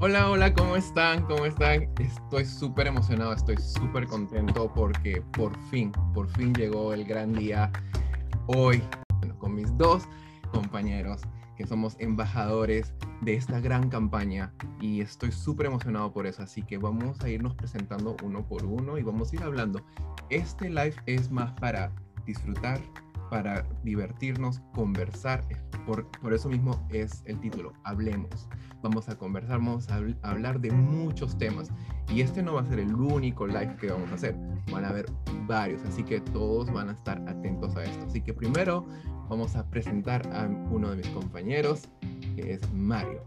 Hola, hola, ¿cómo están? ¿Cómo están? Estoy súper emocionado, estoy súper contento porque por fin, por fin llegó el gran día hoy con mis dos compañeros que somos embajadores de esta gran campaña y estoy súper emocionado por eso, así que vamos a irnos presentando uno por uno y vamos a ir hablando. Este live es más para disfrutar, para divertirnos, conversar. Por, por eso mismo es el título, Hablemos. Vamos a conversar, vamos a hablar de muchos temas. Y este no va a ser el único live que vamos a hacer. Van a haber varios, así que todos van a estar atentos a esto. Así que primero vamos a presentar a uno de mis compañeros, que es Mario.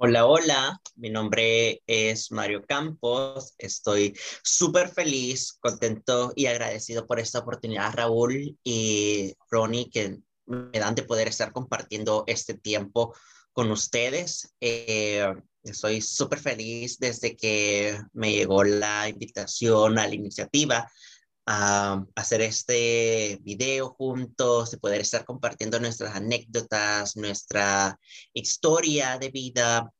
Hola, hola, mi nombre es Mario Campos, estoy súper feliz, contento y agradecido por esta oportunidad, Raúl y Ronnie, que me dan de poder estar compartiendo este tiempo con ustedes. Eh, estoy súper feliz desde que me llegó la invitación a la iniciativa a hacer este video juntos, de poder estar compartiendo nuestras anécdotas, nuestra historia de vida,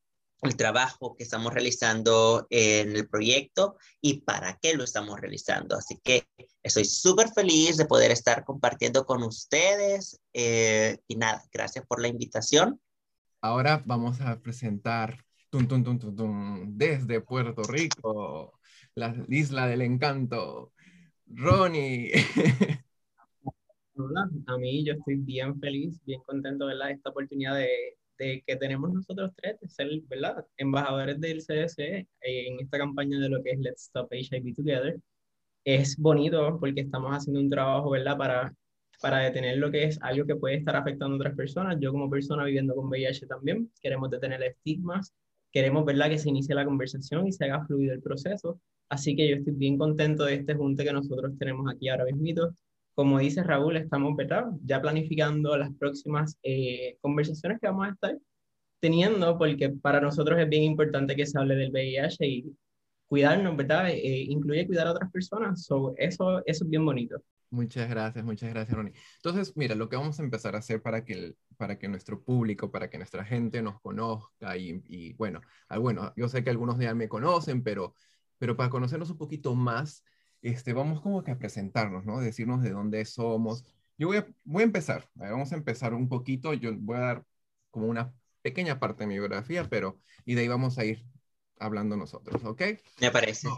el trabajo que estamos realizando en el proyecto y para qué lo estamos realizando. Así que estoy súper feliz de poder estar compartiendo con ustedes eh, y nada, gracias por la invitación. Ahora vamos a presentar tum, tum, tum, desde Puerto Rico, la isla del encanto, Ronnie. Hola, a mí yo estoy bien feliz, bien contento de esta oportunidad de, de, que tenemos nosotros tres, de ser ¿verdad? embajadores del CDC en esta campaña de lo que es Let's Stop HIV Together. Es bonito porque estamos haciendo un trabajo ¿verdad? Para, para detener lo que es algo que puede estar afectando a otras personas. Yo como persona viviendo con VIH también queremos detener estigmas, queremos ¿verdad? que se inicie la conversación y se haga fluido el proceso Así que yo estoy bien contento de este junte que nosotros tenemos aquí ahora mismo. Como dice Raúl, estamos ¿verdad? ya planificando las próximas eh, conversaciones que vamos a estar teniendo, porque para nosotros es bien importante que se hable del VIH y cuidarnos, ¿verdad? Eh, incluye cuidar a otras personas. So, eso, eso es bien bonito. Muchas gracias, muchas gracias, Ronnie. Entonces, mira, lo que vamos a empezar a hacer para que, para que nuestro público, para que nuestra gente nos conozca y, y bueno, ah, bueno, yo sé que algunos ya me conocen, pero pero para conocernos un poquito más, este, vamos como que a presentarnos, ¿no? Decirnos de dónde somos. Yo voy a, voy a empezar, vamos a empezar un poquito, yo voy a dar como una pequeña parte de mi biografía, pero, y de ahí vamos a ir hablando nosotros, ¿ok? Me parece.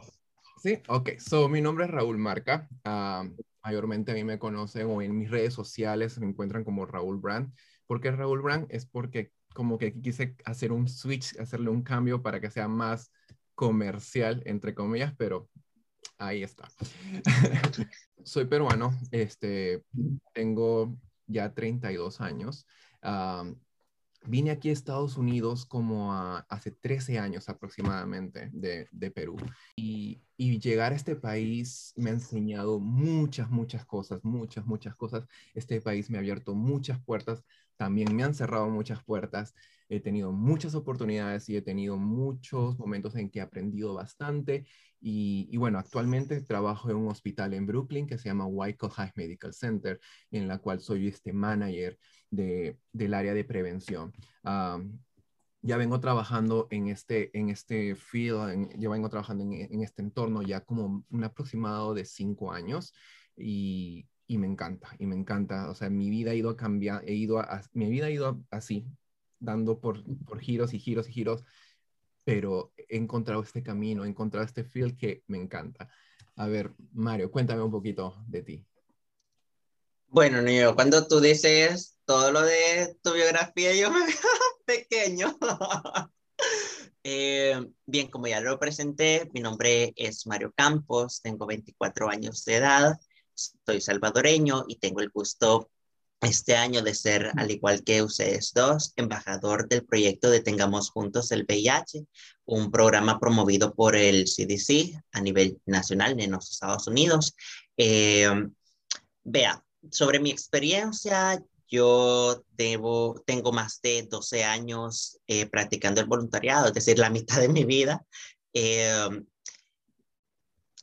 Sí, ok. So, mi nombre es Raúl Marca. Ah, mayormente a mí me conocen o en mis redes sociales me encuentran como Raúl Brand. ¿Por qué Raúl Brand? Es porque como que quise hacer un switch, hacerle un cambio para que sea más comercial, entre comillas, pero ahí está. Soy peruano, este, tengo ya 32 años. vine aquí a Estados Unidos como hace 13 años aproximadamente de, de Perú. Y, y, llegar a este país me ha enseñado muchas, muchas cosas, muchas, muchas cosas. Este país me ha abierto muchas puertas, también me han cerrado muchas puertas he tenido muchas oportunidades y he tenido muchos momentos en que he aprendido bastante. Y, bueno, actualmente trabajo en un hospital en Brooklyn que se llama Wyckoff High Medical Center, en la cual soy este manager de, del área de prevención. ya vengo trabajando en este, en este field, ya vengo trabajando en, en, este entorno ya como un aproximado de cinco años y, y me encanta, y me encanta. O sea, mi vida ha ido a cambiar, he ido a, mi vida ha ido así, dando por, por giros y giros y giros, pero he encontrado este camino, he encontrado este feel que me encanta. A ver, Mario, cuéntame un poquito de ti. Bueno, niño, cuando tú dices todo lo de tu biografía, yo me veo pequeño. Eh, bien, como ya lo presenté, mi nombre es Mario Campos, tengo 24 años de edad, soy salvadoreño y tengo el gusto este año de ser, al igual que ustedes dos, embajador del proyecto Detengamos Juntos el VIH, un programa promovido por el CDC a nivel nacional en los Estados Unidos. Eh, vea, sobre mi experiencia, yo debo, tengo más de 12 años eh, practicando el voluntariado, es decir, la mitad de mi vida. Eh,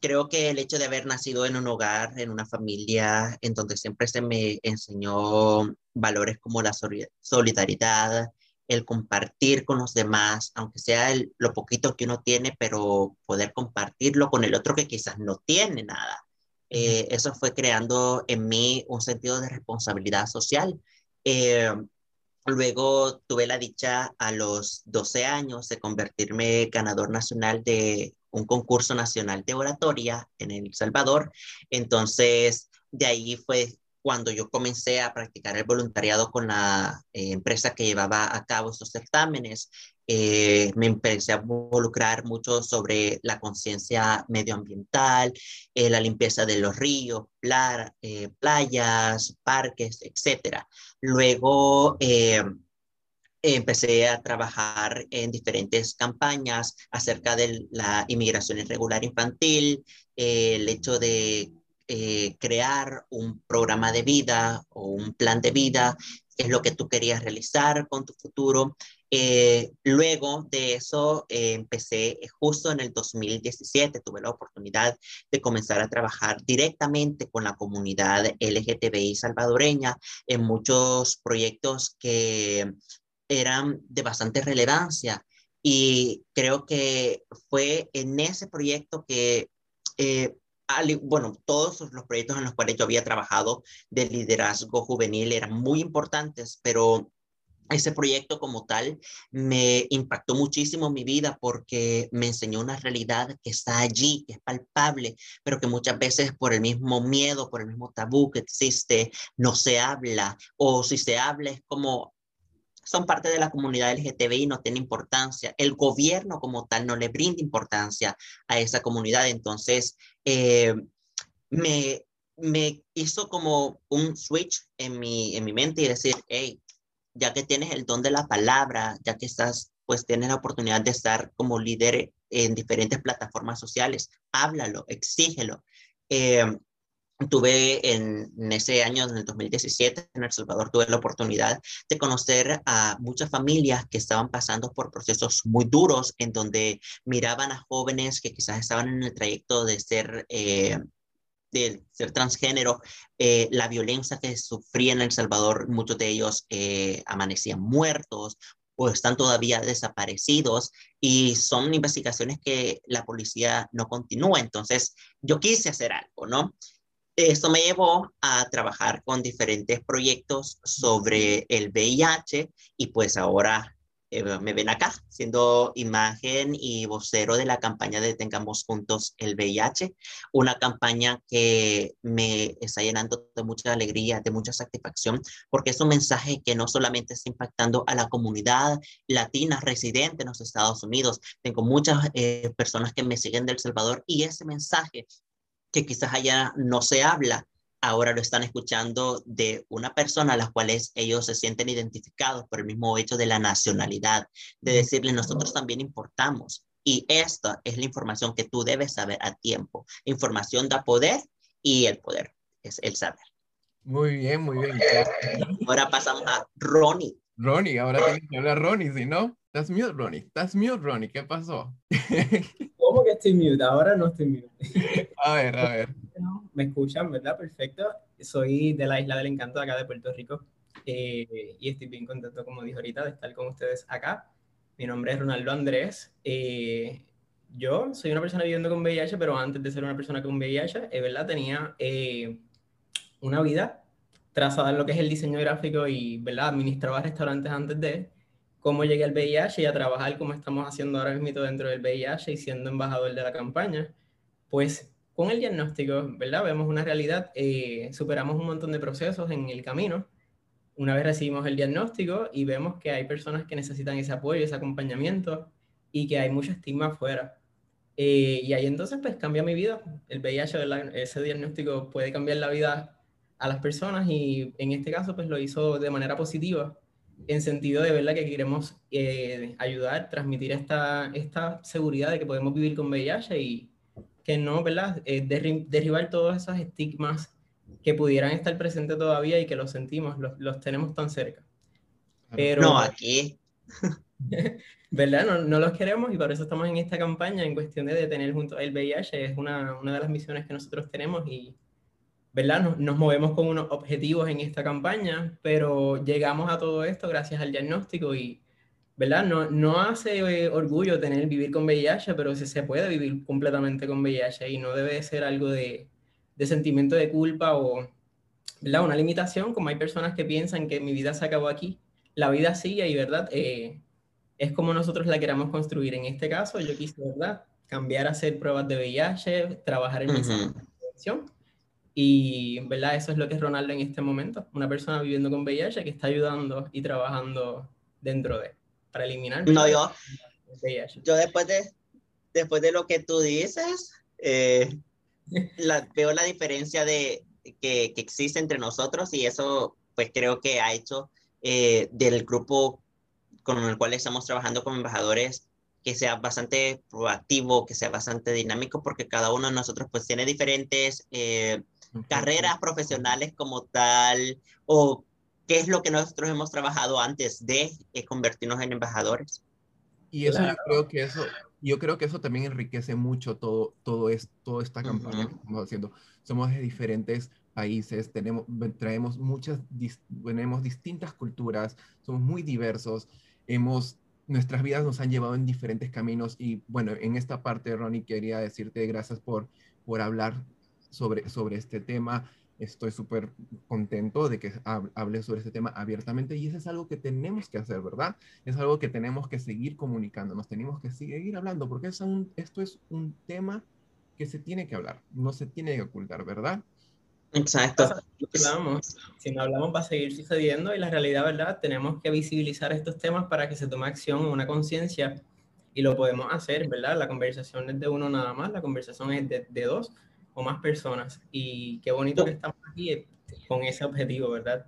creo que el hecho de haber nacido en un hogar, en una familia en donde siempre se me enseñó valores como la solidaridad, el compartir con los demás, aunque sea lo poquito que uno tiene, pero poder compartirlo con el otro que quizás no tiene nada. Eh, eso fue creando en mí un sentido de responsabilidad social. Eh, luego tuve la dicha a los 12 años de convertirme ganador nacional de un concurso nacional de oratoria en El Salvador. Entonces, de ahí fue cuando yo comencé a practicar el voluntariado con la eh, empresa que llevaba a cabo estos certámenes, eh, me empecé a involucrar mucho sobre la conciencia medioambiental, eh, la limpieza de los ríos, playas, parques, etc. Luego empecé a trabajar en diferentes campañas acerca de la inmigración irregular infantil, el hecho de eh, crear un programa de vida o un plan de vida, qué es lo que tú querías realizar con tu futuro. Eh, luego de eso eh, empecé justo en el 2017, tuve la oportunidad de comenzar a trabajar directamente con la comunidad LGTBI salvadoreña en muchos proyectos que eran de bastante relevancia. Y creo que fue en ese proyecto que bueno, todos los proyectos en los cuales yo había trabajado de liderazgo juvenil eran muy importantes, pero ese proyecto como tal me impactó muchísimo en mi vida porque me enseñó una realidad que está allí, que es palpable, pero que muchas veces por el mismo miedo, por el mismo tabú que existe, no se habla, o si se habla es como son parte de la comunidad LGTBI, no tiene importancia. El gobierno como tal no le brinda importancia a esa comunidad. Entonces, eh, me, me hizo como un switch en mi, en mi mente y decir, hey, ya que tienes el don de la palabra, ya que estás, pues tienes la oportunidad de estar como líder en diferentes plataformas sociales, háblalo, exígelo. Eh, tuve en, ese año, en el 2017, en El Salvador, tuve la oportunidad de conocer a muchas familias que estaban pasando por procesos muy duros, en donde miraban a jóvenes que quizás estaban en el trayecto de ser... Eh, de ser transgénero, eh, la violencia que sufrían en El Salvador, muchos de ellos eh, amanecían muertos o están todavía desaparecidos y son investigaciones que la policía no continúa. Entonces, yo quise hacer algo, ¿no? Esto me llevó a trabajar con diferentes proyectos sobre el VIH y pues ahora eh, me ven acá siendo imagen y vocero de la campaña de Tengamos Juntos el VIH, una campaña que me está llenando de mucha alegría, de mucha satisfacción, porque es un mensaje que no solamente está impactando a la comunidad latina residente en los Estados Unidos, tengo muchas eh, personas que me siguen del Salvador y ese mensaje que quizás allá no se habla, ahora lo están escuchando de una persona a la cual ellos se sienten identificados por el mismo hecho de la nacionalidad, de decirle nosotros también importamos. Y esta es la información que tú debes saber a tiempo. Información da poder y el poder es el saber. Muy bien, muy bien. Ahora pasamos a Ronnie. Ronnie, ahora tienes que hablar Ronnie, si no, estás mute, Ronnie. Estás mute, Ronnie. ¿Qué pasó? ¿Cómo que estoy mute? Ahora no estoy mute. A ver, a ver. Me escuchan, ¿verdad? Perfecto. Soy de la Isla del Encanto, acá de Puerto Rico. Eh, y estoy bien contento, como dije ahorita, de estar con ustedes acá. Mi nombre es Ronaldo Andrés. Eh, yo soy una persona viviendo con VIH, pero antes de ser una persona con VIH, es verdad, tenía eh, una vida trazada en lo que es el diseño gráfico y, ¿verdad? Administraba restaurantes antes de cómo llegué al VIH y a trabajar como estamos haciendo ahora mismo dentro del VIH y siendo embajador de la campaña, pues con el diagnóstico, ¿verdad? Vemos una realidad, eh, superamos un montón de procesos en el camino. Una vez recibimos el diagnóstico y vemos que hay personas que necesitan ese apoyo, ese acompañamiento y que hay mucho estigma afuera. Eh, y ahí entonces pues cambia mi vida. El VIH, ese diagnóstico puede cambiar la vida a las personas y en este caso pues lo hizo de manera positiva en sentido de verdad que queremos eh, ayudar, transmitir esta, esta seguridad de que podemos vivir con VIH y que no, ¿verdad? Eh, derribar todos esos estigmas que pudieran estar presentes todavía y que los sentimos, los, los tenemos tan cerca. Pero, no, aquí. ¿Verdad? No, no, los queremos y por eso estamos en esta campaña en cuestión de detener junto al VIH. Es una, una de las misiones que nosotros tenemos y, ¿verdad? Nos, nos, movemos con unos objetivos en esta campaña, pero llegamos a todo esto gracias al diagnóstico y, ¿verdad? No, no hace eh, orgullo tener vivir con VIH, pero sí se puede vivir completamente con VIH y no debe ser algo de, de sentimiento de culpa o, ¿verdad? Una limitación, como hay personas que piensan que mi vida se acabó aquí. La vida sigue y, ¿verdad? Eh, es como nosotros la queramos construir. En este caso, yo quise, ¿verdad? Cambiar a hacer pruebas de VIH, trabajar en uh prevención. Y, ¿verdad? Eso es lo que es Ronaldo en este momento. Una persona viviendo con VIH que está ayudando y trabajando dentro de, para eliminar. No, yo, VIH. yo después de, después de lo que tú dices, eh, la, veo la diferencia de, que, que, existe entre nosotros y eso, pues creo que ha hecho eh, del grupo con el cual estamos trabajando como embajadores que sea bastante proactivo, que sea bastante dinámico, porque cada uno de nosotros pues tiene diferentes eh, carreras profesionales como tal, o qué es lo que nosotros hemos trabajado antes de eh, convertirnos en embajadores. Y eso yo creo que eso, yo creo que eso también enriquece mucho todo, todo esto, toda esta campaña que estamos haciendo. Somos de diferentes países, tenemos, traemos muchas, tenemos distintas culturas, somos muy diversos hemos, nuestras vidas nos han llevado en diferentes caminos y bueno, en esta parte, Ronnie, quería decirte gracias por, por hablar sobre, sobre este tema. Estoy súper contento de que hables sobre este tema abiertamente y eso es algo que tenemos que hacer, ¿verdad? Es algo que tenemos que seguir comunicando, nos tenemos que seguir hablando porque es un, esto es un tema que se tiene que hablar, no se tiene que ocultar, ¿verdad? Exacto. Si no hablamos va a seguir sucediendo y la realidad, ¿verdad? Tenemos que visibilizar estos temas para que se tome acción, una conciencia y lo podemos hacer, ¿verdad? La conversación es de uno nada más, la conversación es de, de dos o más personas y qué bonito que estamos aquí eh, con ese objetivo, ¿verdad?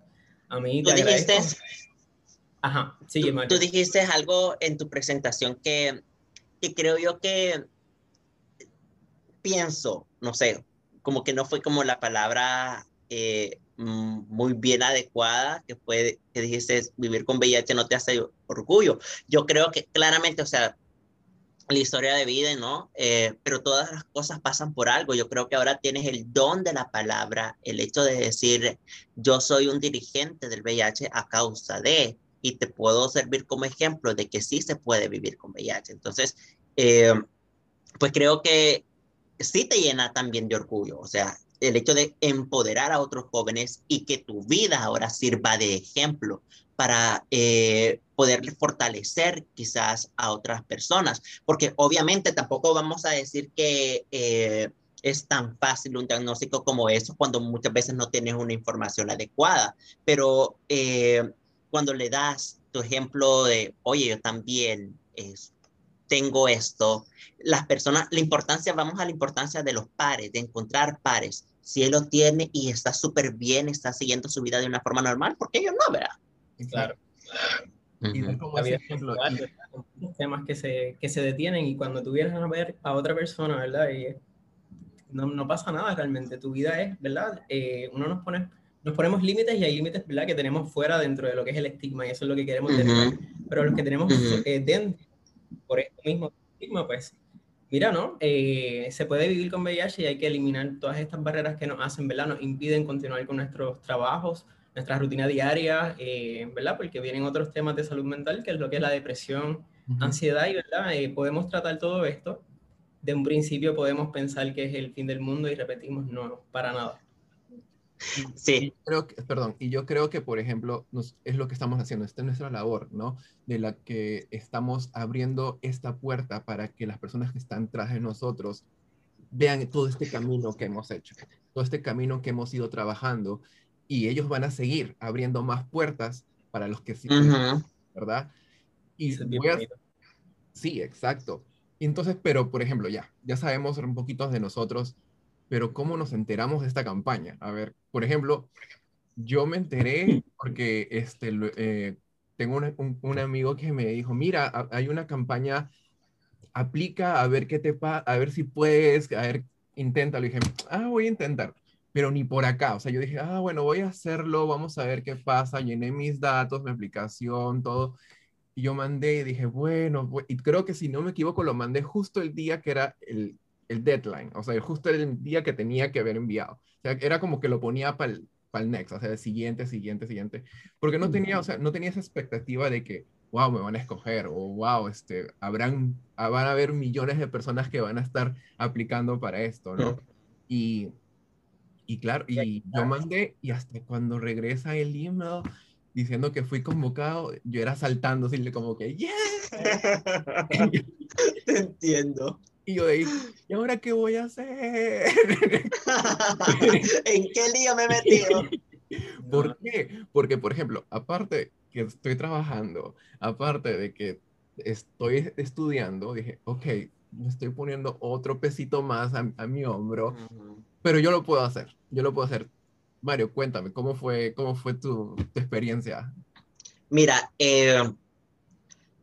A mí tú dijiste, Ajá, sigue, tú, tú dijiste algo en tu presentación que, que creo yo que pienso, no sé, como que no fue como la palabra eh, mm, muy bien adecuada, que fue que dijiste vivir con VIH no te hace orgullo. Yo creo que claramente, o sea, la historia de vida, ¿no? Eh, pero todas las cosas pasan por algo. Yo creo que ahora tienes el don de la palabra, el hecho de decir, yo soy un dirigente del VIH a causa de, y te puedo servir como ejemplo de que sí se puede vivir con VIH. Entonces, eh, pues creo que sí te llena también de orgullo, o sea, el hecho de empoderar a otros jóvenes y que tu vida ahora sirva de ejemplo para eh, poder fortalecer quizás a otras personas, porque obviamente tampoco vamos a decir que eh, es tan fácil un diagnóstico como eso cuando muchas veces no tienes una información adecuada, pero eh, cuando le das tu ejemplo de, oye, yo también tengo esto, las personas, la importancia, vamos a la importancia de los pares, de encontrar pares. Si él lo tiene y está súper bien, está siguiendo su vida de una forma normal, ¿por qué yo no, verdad? Claro. Y como ejemplo, temas que se, que se detienen y cuando tú vienes a ver a otra persona, ¿verdad? Y no, no pasa nada realmente. Tu vida es, ¿verdad? Eh, uno nos pone, nos ponemos límites y hay límites, ¿verdad? Que tenemos fuera dentro de lo que es el estigma y eso es lo que queremos tener. Pero los que tenemos eh, dentro, por esto mismo pues mira, ¿no? Eh, se puede vivir con VIH y hay que eliminar todas estas barreras que nos hacen, ¿verdad? Nos impiden continuar con nuestros trabajos, nuestra rutina diaria, eh, ¿verdad? Porque vienen otros temas de salud mental, que es lo que es la depresión, ansiedad, y ¿verdad? Eh, podemos tratar todo esto. De un principio podemos pensar que es el fin del mundo y repetimos, no, para nada. Sí. Creo que, perdón, y yo creo que, por ejemplo, nos, es lo que estamos haciendo, esta es nuestra labor, ¿no? De la que estamos abriendo esta puerta para que las personas que están tras de nosotros vean todo este camino que hemos hecho, todo este camino que hemos ido trabajando, y ellos van a seguir abriendo más puertas para los que sí, ¿verdad? Y Sí, exacto. entonces, pero, por ejemplo, ya, ya sabemos un poquito de nosotros, pero ¿cómo nos enteramos de esta campaña? A ver, por ejemplo, yo me enteré porque este, eh, tengo un, amigo que me dijo, mira, hay una campaña, aplica a ver qué te pasa, a ver si puedes, a ver, inténtalo. Y dije, ah, voy a intentar, pero ni por acá. O sea, yo dije, ah, bueno, voy a hacerlo, vamos a ver qué pasa. Llené mis datos, mi aplicación, todo. Y yo mandé y dije, bueno, y creo que si no me equivoco, lo mandé justo el día que era el, el deadline, o sea, justo el día que tenía que haber enviado. O sea, era como que lo ponía para el, para el next, o sea, el siguiente, siguiente, siguiente, porque no tenía, o sea, no tenía esa expectativa de que, wow, me van a escoger, o wow, este, habrán, ah, van a haber millones de personas que van a estar aplicando para esto, ¿no? Y, y claro, y yo mandé, y hasta cuando regresa el email diciendo que fui convocado, yo era saltando, así como que, ¡yeah! Te entiendo. Y yo ahí, ¿y ahora qué voy a hacer? ¿En qué lío me he metido? ¿Por qué? Porque, por ejemplo, aparte que estoy trabajando, aparte de que estoy estudiando, dije, ok, me estoy poniendo otro pesito más a, mi hombro, pero yo lo puedo hacer, yo lo puedo hacer. Mario, cuéntame, ¿cómo fue, cómo fue tu, experiencia? Mira, eh,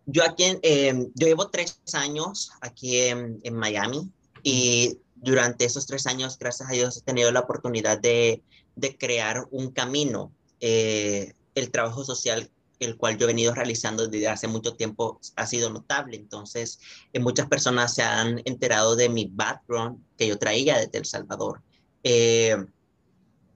yo aquí, eh, yo llevo tres años aquí en, Miami y durante esos tres años, gracias a Dios, he tenido la oportunidad de, de crear un camino. Eh, el trabajo social, el cual yo he venido realizando desde hace mucho tiempo, ha sido notable. Entonces, eh, muchas personas se han enterado de mi background que yo traía desde El Salvador. Eh,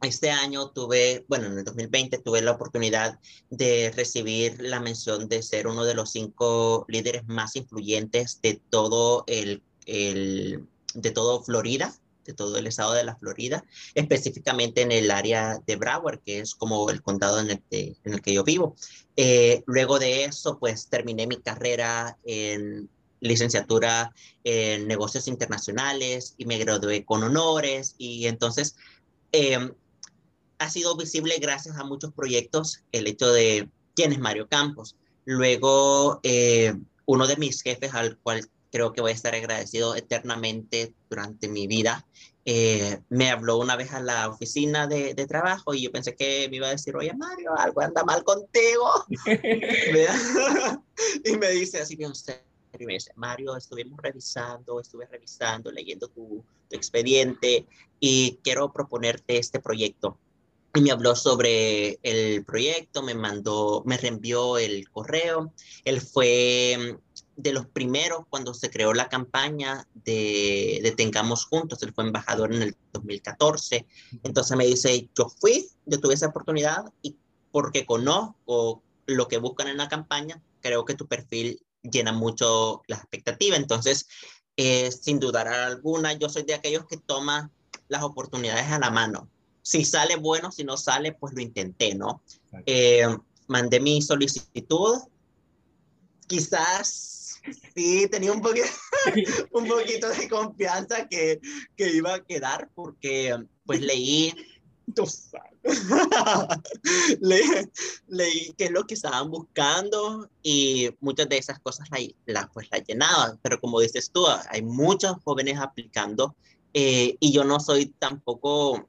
este año tuve, bueno, en el 2020 tuve la oportunidad de recibir la mención de ser uno de los cinco líderes más influyentes de todo el, el de todo Florida, de todo el estado de la Florida, específicamente en el área de Broward, que es como el condado en el que, en el que yo vivo. Eh, luego de eso, pues terminé mi carrera en licenciatura en negocios internacionales y me gradué con honores y entonces eh, ha sido visible gracias a muchos proyectos el hecho de quién es Mario Campos. Luego, eh, uno de mis jefes, al cual creo que voy a estar agradecido eternamente durante mi vida, eh, me habló una vez a la oficina de, de, trabajo y yo pensé que me iba a decir, oye Mario, algo anda mal contigo. y me dice así bien usted. Dice, Mario, estuvimos revisando, estuve revisando, leyendo tu, tu expediente y quiero proponerte este proyecto y me habló sobre el proyecto, me mandó, me reenvió el correo. Él fue mm, de los primeros cuando se creó la campaña de, de Tengamos Juntos, él fue embajador en el 2014. Entonces me dice, yo fui, yo tuve esa oportunidad y porque conozco lo que buscan en la campaña, creo que tu perfil llena mucho la expectativa. Entonces, eh, sin dudar alguna, yo soy de aquellos que toman las oportunidades a la mano si sale bueno, si no sale, pues lo intenté, ¿no? Eh, mandé mi solicitud. Quizás sí tenía un poquito, un poquito de confianza que, que iba a quedar porque pues leí, leí, leí qué es lo que estaban buscando y muchas de esas cosas las la, pues, la llenaban, pero como dices tú, hay muchos jóvenes aplicando eh, y yo no soy tampoco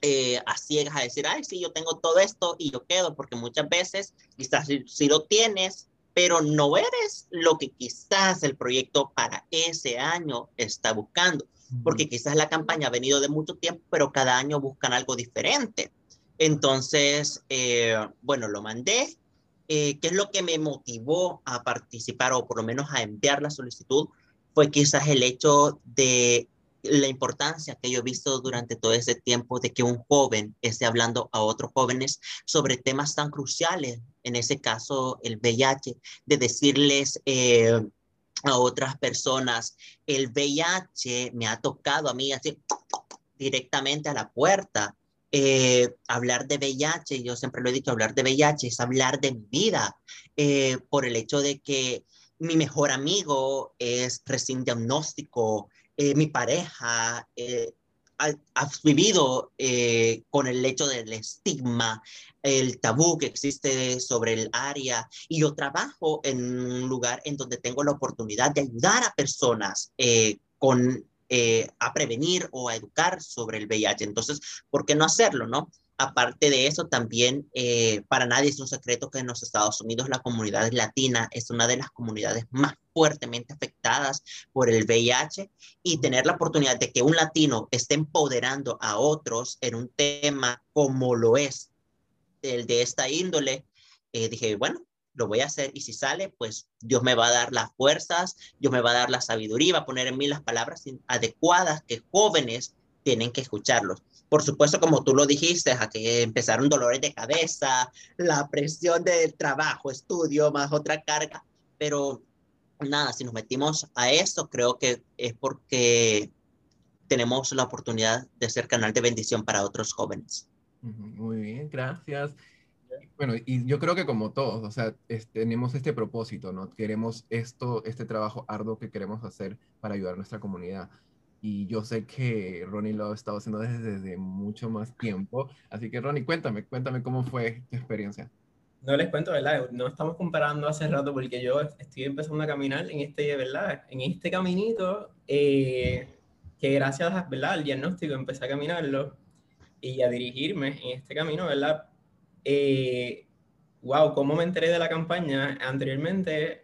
eh, a ciegas a decir, ay, sí, yo tengo todo esto y yo quedo, porque muchas veces quizás si, lo tienes, pero no eres lo que quizás el proyecto para ese año está buscando, porque quizás la campaña ha venido de mucho tiempo, pero cada año buscan algo diferente. Entonces, eh, bueno, lo mandé. Eh, ¿Qué es lo que me motivó a participar o por lo menos a enviar la solicitud? Fue quizás el hecho de la importancia que yo he visto durante todo ese tiempo de que un joven esté hablando a otros jóvenes sobre temas tan cruciales, en ese caso el VIH, de decirles eh, a otras personas, el VIH me ha tocado a mí así directamente a la puerta. Eh, hablar de VIH, yo siempre lo he dicho, hablar de VIH es hablar de mi vida, eh, por el hecho de que mi mejor amigo es recién diagnóstico, eh, mi pareja eh, ha, vivido eh, con el hecho del estigma, el tabú que existe sobre el área y yo trabajo en un lugar en donde tengo la oportunidad de ayudar a personas con, a prevenir o a educar sobre el VIH. Entonces, ¿por qué no hacerlo, no? Aparte de eso, también eh, para nadie es un secreto que en los Estados Unidos la comunidad latina es una de las comunidades más fuertemente afectadas por el VIH y tener la oportunidad de que un latino esté empoderando a otros en un tema como lo es el de esta índole, eh, dije, bueno, lo voy a hacer y si sale, pues Dios me va a dar las fuerzas, Dios me va a dar la sabiduría, va a poner en mí las palabras adecuadas que jóvenes tienen que escucharlos. Por supuesto, como tú lo dijiste, a que empezaron dolores de cabeza, la presión del trabajo, estudio, más otra carga, pero nada, si nos metimos a eso, creo que es porque tenemos la oportunidad de ser canal de bendición para otros jóvenes. Muy bien, gracias. Bueno, y yo creo que como todos, o sea, tenemos este propósito, ¿no? Queremos esto, este trabajo arduo que queremos hacer para ayudar a nuestra comunidad. Y yo sé que Ronnie lo ha estado haciendo desde, desde mucho más tiempo. Así que Ronnie, cuéntame, cuéntame cómo fue tu experiencia. No les cuento, ¿verdad? No estamos comparando hace rato porque yo estoy empezando a caminar en este, ¿verdad? En este caminito eh, que gracias, ¿verdad? Al diagnóstico empecé a caminarlo y a dirigirme en este camino, ¿verdad? eh, wow, ¿cómo me enteré de la campaña? Anteriormente,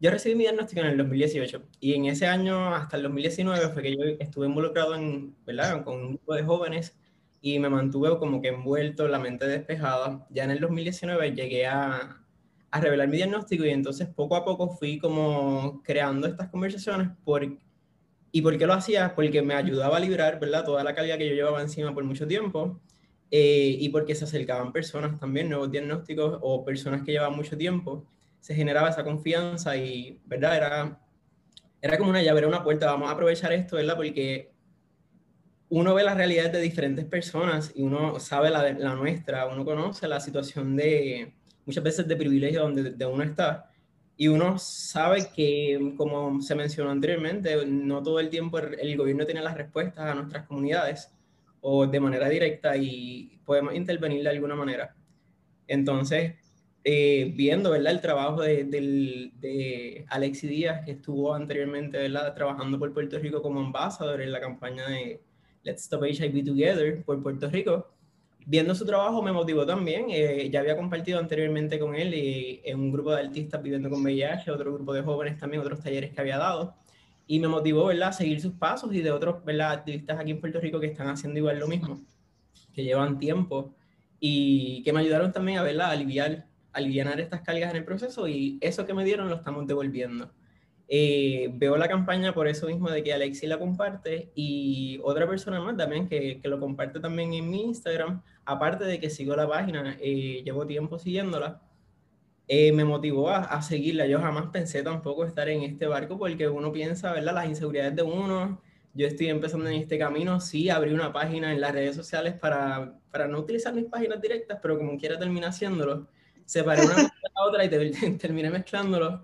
yo recibí mi diagnóstico en el 2018 y en ese año, hasta el 2019, fue que yo estuve involucrado en, ¿verdad? con un grupo de jóvenes y me mantuve como que envuelto, la mente despejada. Ya en el 2019 llegué a, a revelar mi diagnóstico y entonces poco a poco fui como creando estas conversaciones por, y por qué lo hacía, porque me ayudaba a librar, ¿verdad? Toda la calidad que yo llevaba encima por mucho tiempo eh, y porque se acercaban personas también, nuevos diagnósticos o personas que llevaban mucho tiempo, se generaba esa confianza y, ¿verdad? Era, era como una llave, era una puerta, vamos a aprovechar esto, ¿verdad? Porque uno ve las realidades de diferentes personas y uno sabe la, la nuestra, uno conoce la situación de muchas veces de privilegio donde de uno está y uno sabe que, como se mencionó anteriormente, no todo el tiempo el gobierno tiene las respuestas a nuestras comunidades o de manera directa y podemos intervenir de alguna manera. Entonces, eh, viendo ¿verdad? el trabajo de, de, Alexi Díaz, que estuvo anteriormente ¿verdad? trabajando por Puerto Rico como embajador en la campaña de Let's Stop HIV Together por Puerto Rico, viendo su trabajo me motivó también. Eh, ya había compartido anteriormente con él y, en un grupo de artistas viviendo con VIH, otro grupo de jóvenes también, otros talleres que había dado y me motivó, ¿verdad?, a seguir sus pasos y de otros, ¿verdad?, activistas aquí en Puerto Rico que están haciendo igual lo mismo, que llevan tiempo y que me ayudaron también a, ¿verdad?, aliviar, aliviar estas cargas en el proceso y eso que me dieron lo estamos devolviendo. Eh, veo la campaña por eso mismo de que Alexi la comparte y otra persona más también que, que lo comparte también en mi Instagram, aparte de que sigo la página, eh, llevo tiempo siguiéndola eh, me motivó a, a, seguirla. Yo jamás pensé tampoco estar en este barco porque uno piensa, ¿verdad? Las inseguridades de uno. Yo estoy empezando en este camino. Sí, abrí una página en las redes sociales para, para no utilizar mis páginas directas, pero como quiera terminar haciéndolo. Separé una cosa de la otra y te, terminé mezclándolo.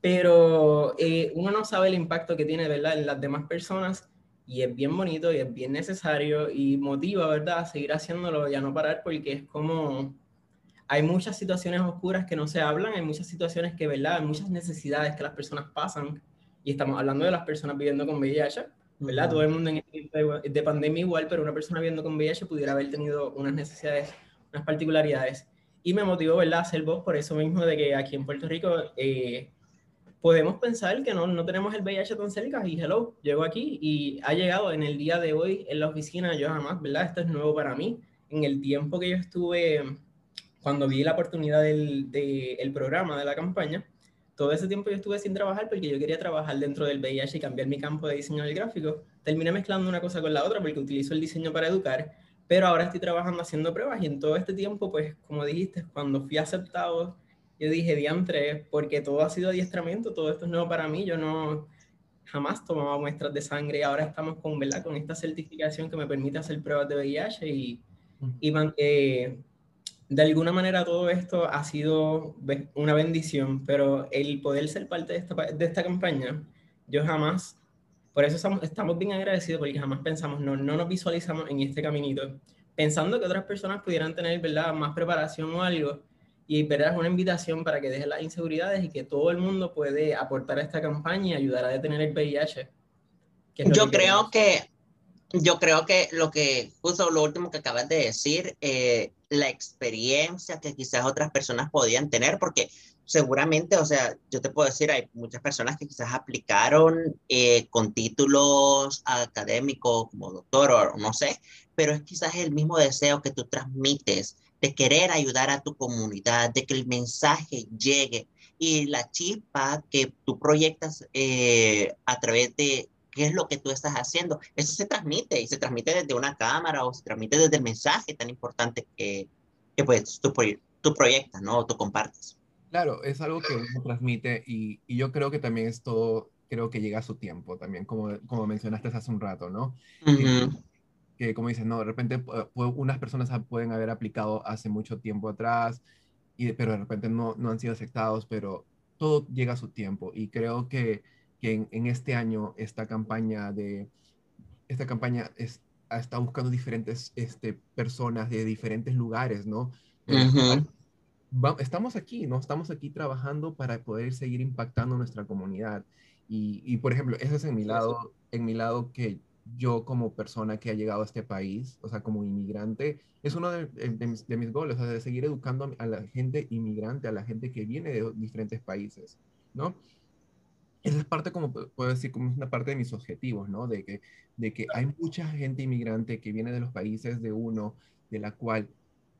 Pero eh, uno no sabe el impacto que tiene, ¿verdad? En las demás personas y es bien bonito y es bien necesario y motiva, ¿verdad? A seguir haciéndolo y a no parar porque es como hay muchas situaciones oscuras que no se hablan, hay muchas situaciones que, ¿verdad? Hay muchas necesidades que las personas pasan y estamos hablando de las personas viviendo con VIH, ¿verdad? Todo el mundo en de pandemia igual, pero una persona viviendo con VIH pudiera haber tenido unas necesidades, unas particularidades. Y me motivó, ¿verdad?, a hacer voz por eso mismo de que aquí en Puerto Rico eh, podemos pensar que no, no tenemos el VIH tan cerca y hello, llego aquí y ha llegado en el día de hoy en la oficina, yo jamás, ¿verdad? Esto es nuevo para mí. En el tiempo que yo estuve cuando vi la oportunidad del, el programa, de la campaña, todo ese tiempo yo estuve sin trabajar porque yo quería trabajar dentro del VIH y cambiar mi campo de diseño del gráfico. Terminé mezclando una cosa con la otra porque utilizo el diseño para educar, pero ahora estoy trabajando haciendo pruebas y en todo este tiempo, pues, como dijiste, cuando fui aceptado, yo dije, diantre, porque todo ha sido adiestramiento, todo esto es nuevo para mí, yo no jamás tomaba muestras de sangre y ahora estamos con, ¿verdad? con esta certificación que me permite hacer pruebas de VIH y, y eh, de alguna manera todo esto ha sido una bendición, pero el poder ser parte de esta, de esta campaña, yo jamás, por eso estamos, estamos bien agradecidos, porque jamás pensamos, no, no nos visualizamos en este caminito, pensando que otras personas pudieran tener, ¿verdad?, más preparación o algo, y ¿verdad? es una invitación para que dejen las inseguridades y que todo el mundo puede aportar a esta campaña y ayudar a detener el VIH. yo creo que yo creo que lo que, justo lo último que acabas de decir, eh, la experiencia que quizás otras personas podían tener, porque seguramente, o sea, yo te puedo decir, hay muchas personas que quizás aplicaron eh, con títulos académicos como doctor o no sé, pero es quizás el mismo deseo que tú transmites de querer ayudar a tu comunidad, de que el mensaje llegue y la chispa que tú proyectas eh, a través de qué es lo que tú estás haciendo, eso se transmite y se transmite desde una cámara o se transmite desde el mensaje tan importante que, que pues tú, tú proyectas, ¿no? tú compartes. Claro, es algo que uno transmite y, y, yo creo que también esto, creo que llega a su tiempo también, como, como mencionaste hace un rato, ¿no? que, como dices, no, de repente unas personas pueden haber aplicado hace mucho tiempo atrás, y, pero de repente no, no han sido aceptados, pero todo llega a su tiempo y creo que, que en, en, este año esta campaña de, esta campaña es, está buscando diferentes este, personas de diferentes lugares, ¿no? Estamos aquí, ¿no? Estamos aquí trabajando para poder seguir impactando nuestra comunidad. Y, y, por ejemplo, ese es en mi lado, en mi lado que yo como persona que ha llegado a este país, o sea, como inmigrante, es uno de, de, mis, de mis, goles, o sea, de seguir educando a la gente inmigrante, a la gente que viene de diferentes países, ¿no? Esa es parte, como puedo decir, como una parte de mis objetivos, ¿no? De que, de que hay mucha gente inmigrante que viene de los países de uno, de la cual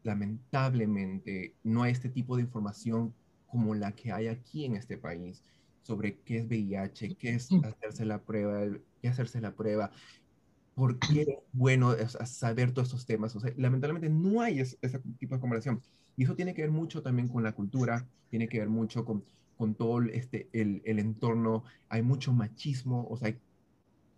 lamentablemente no hay este tipo de información como la que hay aquí en este país sobre qué es VIH, qué es hacerse la prueba, qué hacerse la prueba, por qué es bueno saber todos estos temas. O sea, lamentablemente no hay ese, tipo de conversación. Y eso tiene que ver mucho también con la cultura, tiene que ver mucho con, con todo este, el, el entorno. Hay mucho machismo, o sea,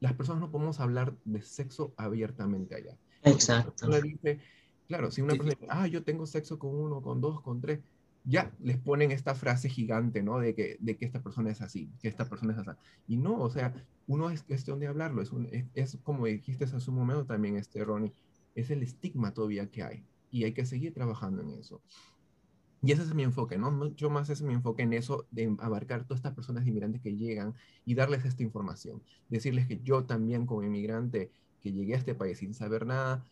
las personas no podemos hablar de sexo abiertamente allá. Exacto. Dice, Claro, si una persona dice, ah, yo tengo sexo con uno, con dos, con tres, ya les ponen esta frase gigante, ¿no? De que, de que esta persona es así, que esta persona es así. Y no, o sea, uno es cuestión de hablarlo, es, un, es, como dijiste hace un momento también, este, Ronnie, es el estigma todavía que hay y hay que seguir trabajando en eso. Y ese es mi enfoque, ¿no? Mucho más es mi enfoque en eso, de abarcar todas estas personas inmigrantes que llegan y darles esta información. Decirles que yo también como inmigrante que llegué a este país sin saber nada,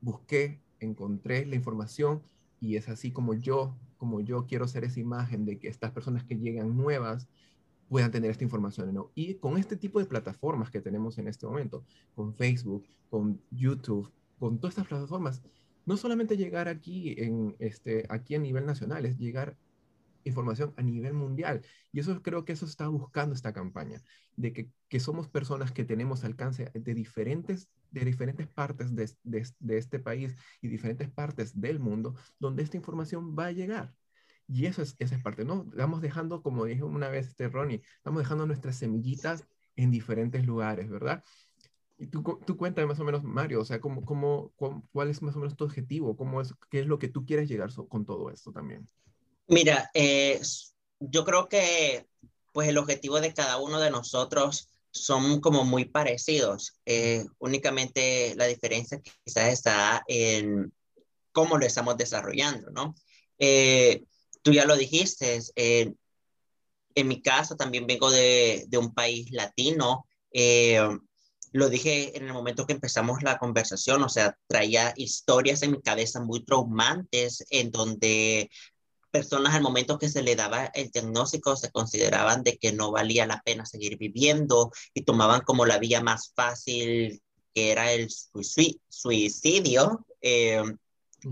busqué encontré la información y es así como yo, como yo quiero ser esa imagen de que estas personas que llegan nuevas puedan tener esta información. ¿no? Y con este tipo de plataformas que tenemos en este momento, con Facebook, con YouTube, con todas estas plataformas, no solamente llegar aquí, en este, aquí a nivel nacional, es llegar información a nivel mundial. Y eso creo que eso está buscando esta campaña, de que, que somos personas que tenemos alcance de diferentes, de diferentes partes de, de, de, este país y diferentes partes del mundo, donde esta información va a llegar. Y eso es, esa es parte, ¿no? Estamos dejando, como dijo una vez este Ronnie, estamos dejando nuestras semillitas en diferentes lugares, ¿verdad? Y tú, tú cuéntame más o menos, Mario, o sea, ¿cómo, cómo, cuál es más o menos tu objetivo? ¿Cómo es, ¿Qué es lo que tú quieres llegar con todo esto también? Mira, eh, yo creo que pues el objetivo de cada uno de nosotros son como muy parecidos. Eh, únicamente la diferencia quizás está en cómo lo estamos desarrollando, ¿no? Eh, tú ya lo dijiste, en mi caso también vengo de, de un país latino. lo dije en el momento que empezamos la conversación, o sea, traía historias en mi cabeza muy traumantes en donde personas al momento que se le daba el diagnóstico se consideraban de que no valía la pena seguir viviendo y tomaban como la vía más fácil que era el suicidio eh,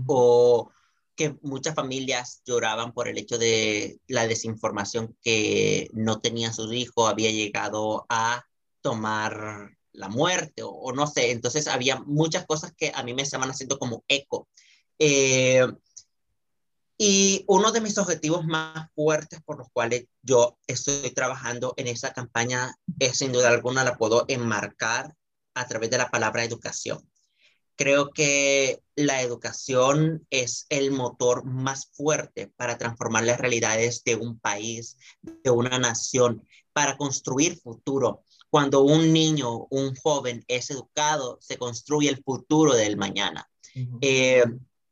o que muchas familias lloraban por el hecho de la desinformación que no tenía su hijo, había llegado a tomar la muerte o, o, no sé, entonces había muchas cosas que a mí me estaban haciendo como eco. Eh, y uno de mis objetivos más fuertes por los cuales yo estoy trabajando en esa campaña es sin duda alguna la puedo enmarcar a través de la palabra educación. Creo que la educación es el motor más fuerte para transformar las realidades de un país, de una nación, para construir futuro. Cuando un niño, un joven es educado, se construye el futuro del mañana. eh,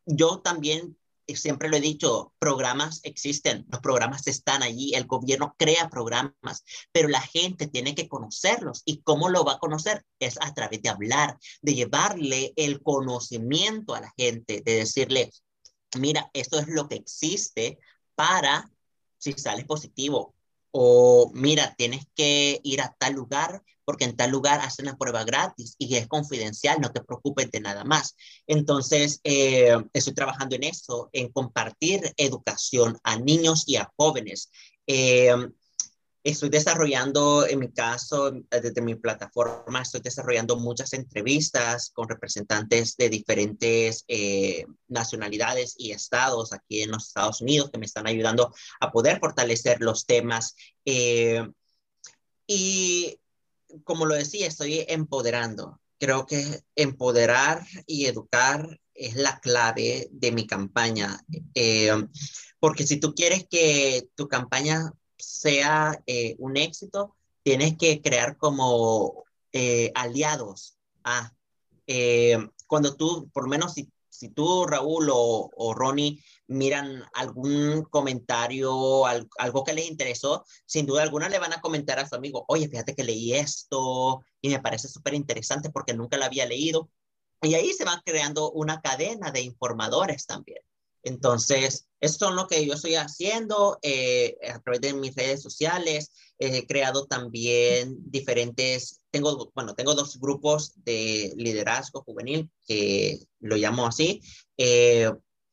yo también siempre lo he dicho, programas existen, los programas están allí, el gobierno crea programas, pero la gente tiene que conocerlos. ¿Y cómo lo va a conocer? Es a través de hablar, de llevarle el conocimiento a la gente, de decirle, mira, esto es lo que existe para si sales positivo. O mira, tienes que ir a tal lugar porque en tal lugar hacen la prueba gratis y es confidencial, no te preocupes de nada más. Entonces, eh, estoy trabajando en eso, en compartir educación a niños y a jóvenes. Eh, Estoy desarrollando, en mi caso, desde mi plataforma, estoy desarrollando muchas entrevistas con representantes de diferentes eh, nacionalidades y estados aquí en los Estados Unidos que me están ayudando a poder fortalecer los temas. Eh, y como lo decía, estoy empoderando. Creo que empoderar y educar es la clave de mi campaña. Eh, porque si tú quieres que tu campaña sea eh, un éxito, tienes que crear como eh, aliados. Ah, eh, cuando tú, por menos si, si tú, Raúl o, o, Ronnie, miran algún comentario, algo que les interesó, sin duda alguna le van a comentar a su amigo, oye, fíjate que leí esto y me parece súper interesante porque nunca lo había leído. Y ahí se va creando una cadena de informadores también. Entonces, eso es lo que yo estoy haciendo eh, a través de mis redes sociales. He creado también diferentes, tengo, bueno, tengo dos grupos de liderazgo juvenil, que lo llamo así, eh,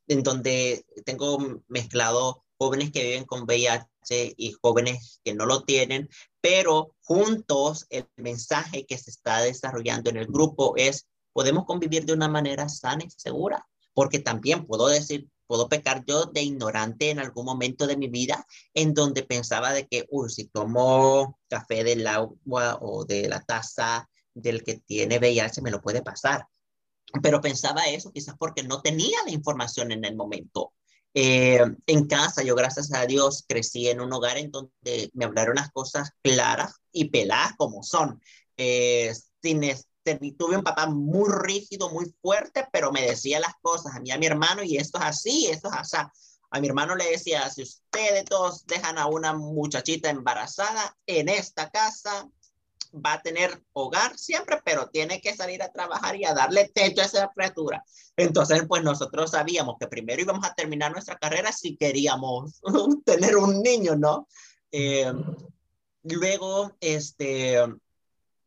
en donde tengo mezclado jóvenes que viven con VIH y jóvenes que no lo tienen, pero juntos el mensaje que se está desarrollando en el grupo es, podemos convivir de una manera sana y segura, porque también puedo decir, puedo pecar yo de ignorante en algún momento de mi vida en donde pensaba de que, uy, si tomo café del agua o de la taza del que tiene VIH, me lo puede pasar. Pero pensaba eso quizás porque no tenía la información en el momento. Eh, en casa, yo gracias a Dios crecí en un hogar en donde me hablaron las cosas claras y peladas como son, eh, sin, tuve un papá muy rígido, muy fuerte, pero me decía las cosas a mí, a mi hermano, y esto es así, esto es así. A mi hermano le decía, si ustedes dos dejan a una muchachita embarazada en esta casa, va a tener hogar siempre, pero tiene que salir a trabajar y a darle techo a esa criatura. Entonces, pues nosotros sabíamos que primero íbamos a terminar nuestra carrera si queríamos tener un niño, ¿no? Eh, luego, este,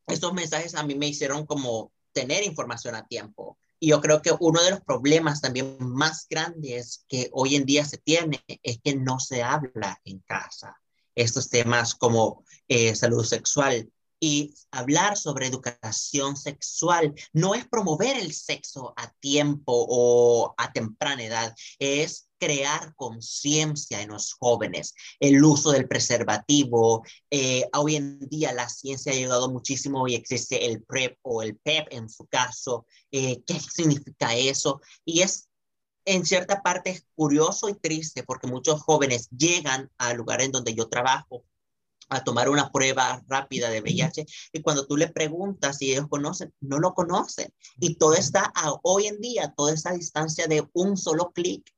estos mensajes a mí me hicieron como tener información a tiempo. Y yo creo que uno de los problemas también más grandes que hoy en día se tiene es que no se habla en casa. Estos temas como eh, salud sexual y hablar sobre educación sexual no es promover el sexo a tiempo o a temprana edad, es crear conciencia en los jóvenes, el uso del preservativo. Eh, hoy en día la ciencia ha llegado muchísimo y existe el PrEP o el PEP en su caso. Eh, ¿Qué significa eso? Y es en cierta parte es curioso y triste porque muchos jóvenes llegan al lugar en donde yo trabajo a tomar una prueba rápida de VIH y cuando tú le preguntas si ellos conocen, no lo conocen. Y todo está a, hoy en día, toda esa distancia de un solo clic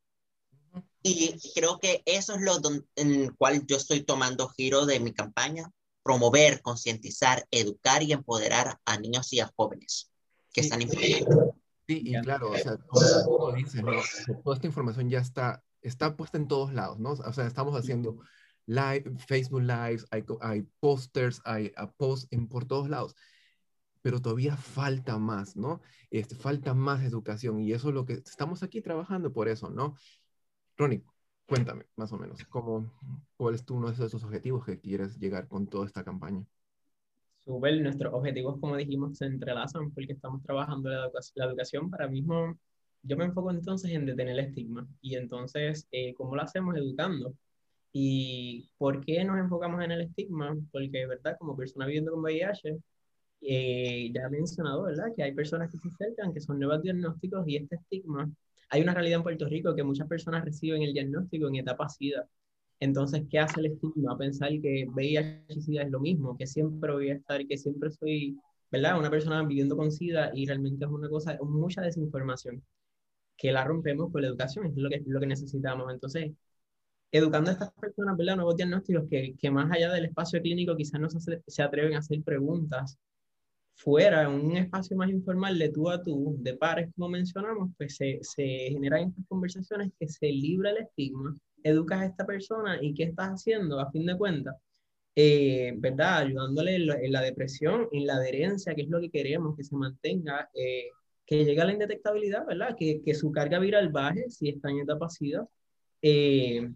y creo que eso es lo en el cual yo estoy tomando giro de mi campaña, promover, concientizar, educar y empoderar a niños y a jóvenes que están influyendo. Sí, y claro, o sea, como dices, ¿no? toda esta información ya está, está puesta en todos lados, ¿no? O sea, estamos haciendo live, Facebook Lives, hay, hay posters, hay posts en, por todos lados, pero todavía falta más, ¿no? Este, falta más educación y eso es lo que estamos aquí trabajando por eso, ¿no? Ronnie, cuéntame más o menos, ¿cómo, ¿cuál es uno de esos objetivos que quieres llegar con toda esta campaña? Súper, nuestros objetivos, como dijimos, se entrelazan porque estamos trabajando la, la educación para mismo. Yo me enfoco entonces en detener el estigma y entonces, eh, ¿cómo lo hacemos? Educando. ¿Y por qué nos enfocamos en el estigma? Porque, ¿verdad? Como persona viviendo con VIH, eh, ya he mencionado, ¿verdad? Que hay personas que se acercan, que son nuevos diagnósticos y este estigma hay una realidad en Puerto Rico que muchas personas reciben el diagnóstico en etapa SIDA. Entonces, ¿qué hace el estigma? Pensar que VIH y SIDA es lo mismo, que siempre voy a estar, que siempre soy, ¿verdad? Una persona viviendo con SIDA y realmente es una cosa, mucha desinformación, que la rompemos con la educación, es lo que, lo que necesitamos. Entonces, educando a estas personas, ¿verdad? Nuevos diagnósticos que, que más allá del espacio clínico quizás no se, se atreven a hacer preguntas fuera, en un espacio más informal de tú a tú, de pares, como mencionamos, pues se, se generan estas conversaciones que se libra el estigma educas a esta persona y qué estás haciendo a fin de cuentas, eh, ¿verdad? Ayudándole en la, depresión, en la adherencia, que es lo que queremos, que se mantenga, eh, que llegue a la indetectabilidad, ¿verdad? Que, que, su carga viral baje si está en etapa SIDA eh,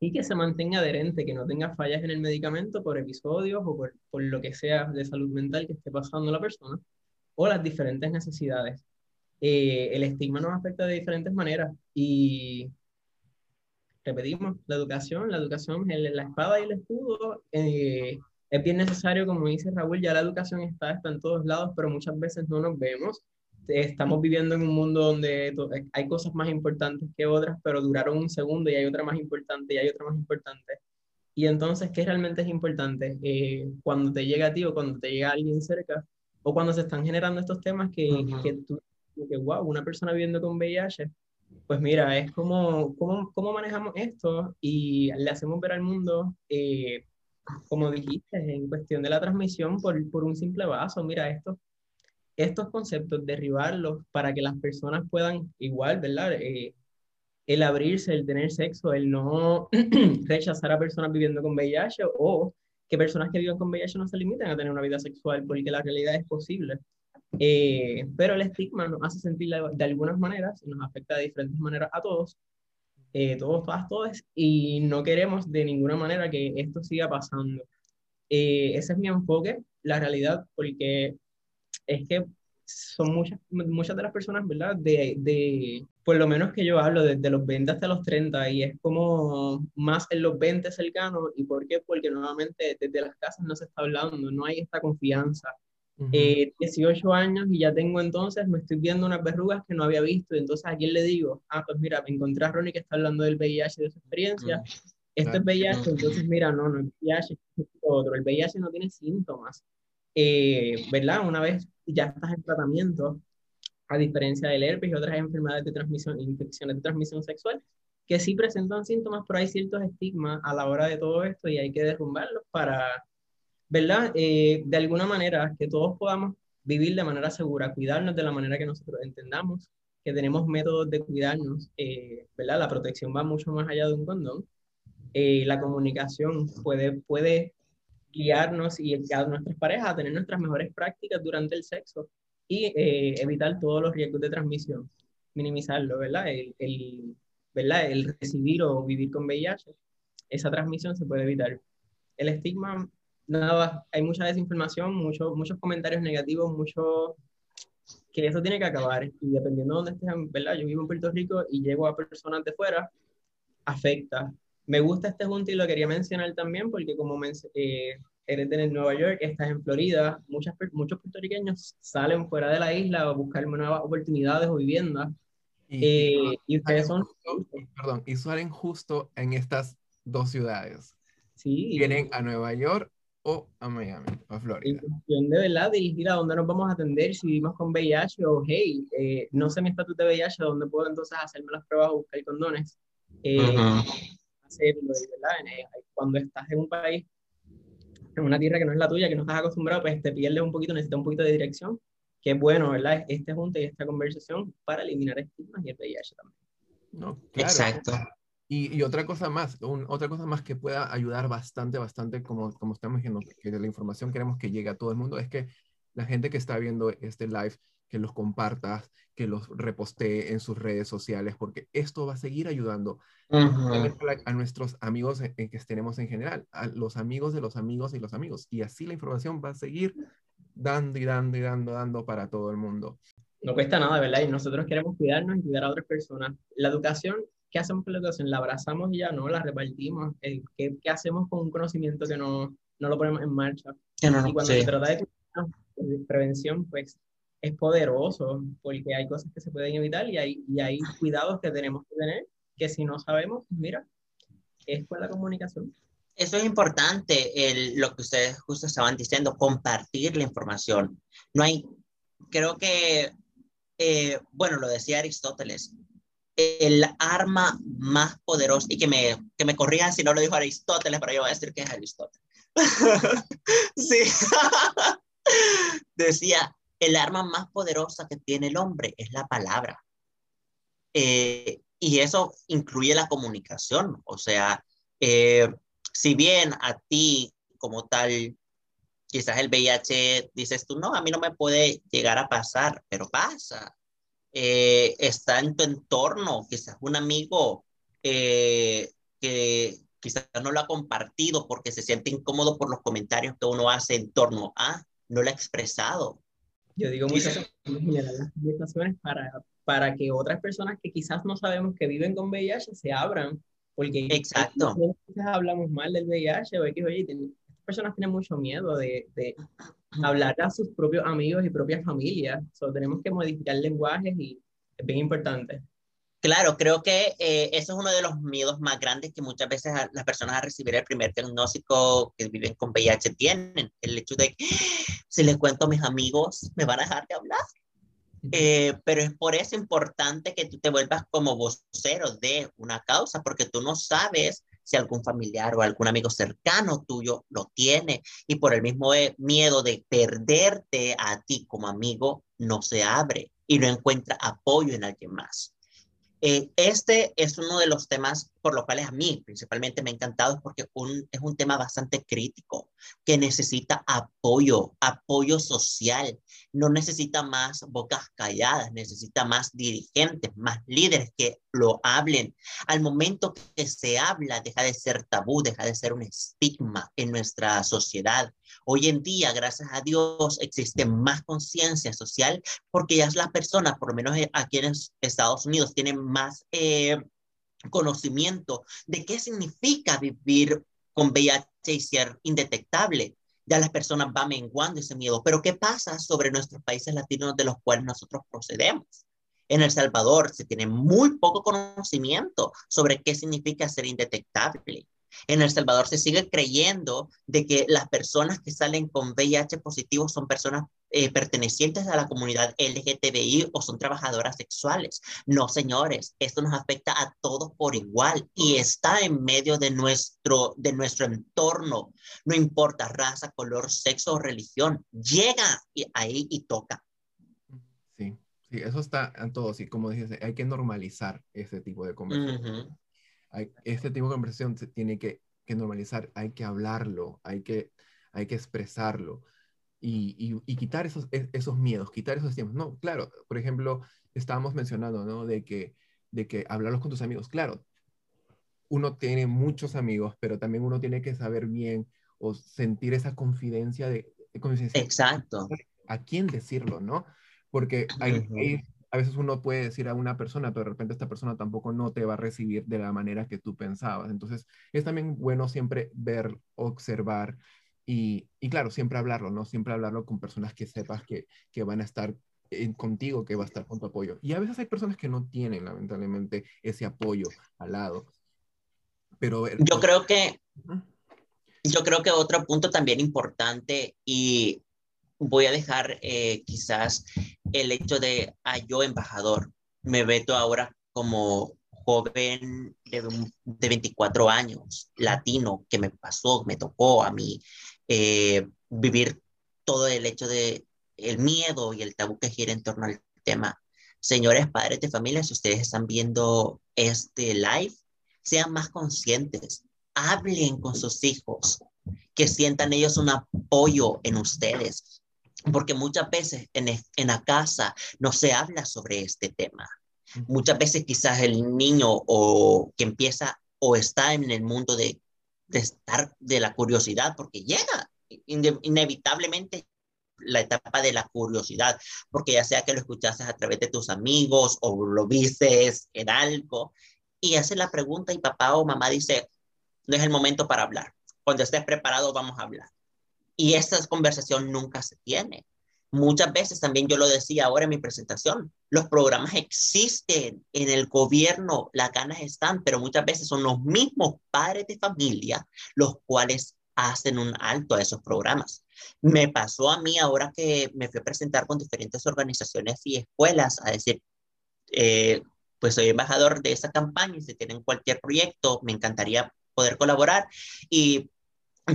y que se mantenga adherente, que no tenga fallas en el medicamento por episodios o por, por lo que sea de salud mental que esté pasando la persona o las diferentes necesidades. el estigma nos afecta de diferentes maneras y repetimos, la educación, la educación es la espada y el escudo. Eh, es bien necesario, como dice Raúl, ya la educación está, está en todos lados, pero muchas veces no nos vemos. Estamos viviendo en un mundo donde hay cosas más importantes que otras, pero duraron un segundo y hay otra más importante y hay otra más importante. Y entonces, ¿qué realmente es importante? Eh, cuando te llega a ti o cuando te llega alguien cerca, o cuando se están generando estos temas que, que tú, que wow, una persona viviendo con VIH, pues mira, es como, ¿cómo, cómo manejamos esto? Y le hacemos ver al mundo, eh, como dijiste, en cuestión de la transmisión por, por un simple vaso. Mira, estos, estos conceptos, derribarlos para que las personas puedan igual, ¿verdad? Eh, el abrirse, el tener sexo, el no rechazar a personas viviendo con VIH o que personas que viven con VIH no se limiten a tener una vida sexual porque la realidad es posible. Eh, pero el estigma nos hace sentir de algunas maneras, nos afecta de diferentes maneras a todos, eh, todos, todas, todas, y no queremos de ninguna manera que esto siga pasando. Eh, ese es mi enfoque, la realidad, porque es que son muchas, muchas de las personas, ¿verdad? De, de, por lo menos que yo hablo, desde los 20 hasta los 30, y es como más en los 20 cercanos, ¿y por qué? Porque nuevamente desde las casas no se está hablando, no hay esta confianza, 18 eh, años y ya tengo entonces, me estoy viendo unas verrugas que no había visto. Y entonces a quién le digo, ah, pues mira, me encontré a Ronnie que está hablando del VIH de su experiencia. Este es VIH, entonces mira, no, no es VIH, es otro. El VIH no tiene síntomas. Eh, ¿Verdad? Una vez ya estás en tratamiento, a diferencia del herpes y otras enfermedades de transmisión, infecciones de transmisión sexual, que sí presentan síntomas, pero hay ciertos estigmas a la hora de todo esto y hay que derrumbarlos para ¿verdad? Eh, de alguna manera, que todos podamos vivir de manera segura, cuidarnos de la manera que nosotros entendamos, que tenemos métodos de cuidarnos, eh, ¿verdad? La protección va mucho más allá de un condón. Eh, la comunicación puede, puede guiarnos y a nuestras parejas a tener nuestras mejores prácticas durante el sexo y evitar todos los riesgos de transmisión, minimizarlo, ¿verdad? El, el, ¿verdad? el recibir o vivir con VIH, esa transmisión se puede evitar. El estigma nada, hay mucha desinformación, mucho, muchos comentarios negativos, mucho que eso tiene que acabar. Y dependiendo de dónde estés, ¿verdad? Yo vivo en Puerto Rico y llego a personas de fuera, afecta. Me gusta este junto y lo quería mencionar también porque como eh, eres de Nueva York, estás en Florida, muchas, muchos puertorriqueños salen fuera de la isla a buscar nuevas oportunidades o viviendas. Y, eh, y ustedes son... perdón, y salen justo en estas dos ciudades. Sí. Vienen a Nueva York a Miami, a Florida. cuestión de verdad dirigir a dónde nos vamos a atender si vivimos con VIH o, hey, eh, no sé mi estatus de VIH, ¿dónde puedo entonces hacerme las pruebas o buscar condones? Eh, hacerlo, ¿verdad? Eh, cuando estás en un país, en una tierra que no es la tuya, que no estás acostumbrado, pues te pierdes un poquito, necesitas un poquito de dirección. Qué bueno, ¿verdad? Este junte y esta conversación para eliminar estigmas y el VIH también. No, claro. Exacto. Y, otra cosa más, otra cosa más que pueda ayudar bastante, bastante, como, como estamos diciendo, que la información queremos que llegue a todo el mundo, es que la gente que está viendo este live, que los compartas, que los repostee en sus redes sociales, porque esto va a seguir ayudando a, nuestros amigos en, que tenemos en general, a los amigos de los amigos y los amigos. Y así la información va a seguir dando y dando y dando, dando para todo el mundo. No cuesta nada, ¿verdad? Y nosotros queremos cuidarnos y cuidar a otras personas. La educación ¿qué hacemos con la educación? ¿La abrazamos y ya no? ¿La repartimos? Eh, ¿Qué, ¿Qué, hacemos con un conocimiento que no, no lo ponemos en marcha? y cuando se trata de prevención, pues es poderoso, porque hay cosas que se pueden evitar y hay, y hay cuidados que tenemos que tener, que si no sabemos, mira, es con la comunicación. Eso es importante, el, lo que ustedes justo estaban diciendo, compartir la información. No hay, creo que, eh, bueno, lo decía Aristóteles, el arma más poderosa, y que me, que me corrijan si no lo dijo Aristóteles, pero yo voy a decir que es Aristóteles. sí. Decía, el arma más poderosa que tiene el hombre es la palabra. Eh, y eso incluye la comunicación. O sea, eh, si bien a ti como tal, quizás el VIH dices tú, no, a mí no me puede llegar a pasar, pero pasa. Eh, está en tu entorno, quizás un amigo eh, que quizás no lo ha compartido porque se siente incómodo por los comentarios que uno hace en torno a, no lo ha expresado. Yo digo muchas veces para, para que otras personas que quizás no sabemos que viven con VIH se abran, porque Exacto. veces hablamos mal del VIH o que, oye, estas personas tienen mucho miedo de, de hablar a sus propios amigos y propias familias, so, tenemos que modificar lenguajes y es bien importante. Claro, creo que eh, eso es uno de los miedos más grandes que muchas veces las personas a recibir el primer diagnóstico que viven con VIH tienen. El hecho de que si les cuento a mis amigos, me van a dejar de hablar. Eh, pero es por eso importante que tú te vuelvas como vocero de una causa, porque tú no sabes si algún familiar o algún amigo cercano tuyo lo tiene y por el mismo eh, miedo de perderte a ti como amigo, no se abre y no encuentra apoyo en alguien más. Eh, este es uno de los temas por los cuales a mí principalmente me ha encantado porque es un tema bastante crítico que necesita apoyo, apoyo social. No necesita más bocas calladas, necesita más dirigentes, más líderes que lo hablen. Al momento que se habla, deja de ser tabú, deja de ser un estigma en nuestra sociedad. Hoy en día, gracias a Dios, existe más conciencia social porque ya las personas, por lo menos aquí en Estados Unidos, tienen más eh, conocimiento de qué significa vivir con VIH y ser indetectable. Ya las personas van menguando ese miedo. Pero ¿qué pasa sobre nuestros países latinos de los cuales nosotros procedemos? En El Salvador se tiene muy poco conocimiento sobre qué significa ser indetectable. En El Salvador se sigue creyendo de que las personas que salen con VIH positivo son personas eh, pertenecientes a la comunidad LGTBI o son trabajadoras sexuales. No, señores, esto nos afecta a todos por igual y está en medio de nuestro, de nuestro entorno. No importa raza, color, sexo o religión, llega ahí y toca. Sí, sí, eso está en todo. Sí, como dices, hay que normalizar ese tipo de conversación este tipo de conversación se tiene que, normalizar, hay que hablarlo, hay que, hay que expresarlo y, quitar esos, e, esos miedos, quitar esos tiempos. No, claro, por ejemplo, estábamos mencionando, ¿no? De que, de que hablarlos con tus amigos, claro, uno tiene muchos amigos, pero también uno tiene que saber bien o sentir esa confidencia de... Exacto. A quién decirlo, ¿no? Porque hay, a veces uno puede decir a una persona, pero de repente esta persona tampoco no te va a recibir de la manera que tú pensabas. Entonces, es también bueno siempre ver, observar y, y claro, siempre hablarlo, ¿no? Siempre hablarlo con personas que sepas que, que van a estar contigo, que va a estar con tu apoyo. Y a veces hay personas que no tienen, lamentablemente, ese apoyo al lado. Pero yo creo que yo creo que otro punto también importante y voy a dejar eh, quizás el hecho de, ah, yo embajador, me veto ahora como joven de, de 24 años, latino, que me pasó, me tocó a mí eh, vivir todo el hecho de el miedo y el tabú que gira en torno al tema. Señores padres de familia, si ustedes están viendo este live, sean más conscientes, hablen con sus hijos, que sientan ellos un apoyo en ustedes, porque muchas veces en, en la casa no se habla sobre este tema. Muchas veces quizás el niño o que empieza o está en el mundo de, de estar de la curiosidad, porque llega inevitablemente la etapa de la curiosidad, porque ya sea que lo escuchases a través de tus amigos o lo vistes en algo y hace la pregunta y papá o mamá dice, no es el momento para hablar. Cuando estés preparado vamos a hablar. Y esa conversación nunca se tiene. Muchas veces también yo lo decía ahora en mi presentación, los programas existen en el gobierno, las ganas están, pero muchas veces son los mismos padres de familia los cuales hacen un alto a esos programas. Me pasó a mí ahora que me fui a presentar con diferentes organizaciones y escuelas a decir, eh, pues soy embajador de esa campaña y si tienen cualquier proyecto, me encantaría poder colaborar. Y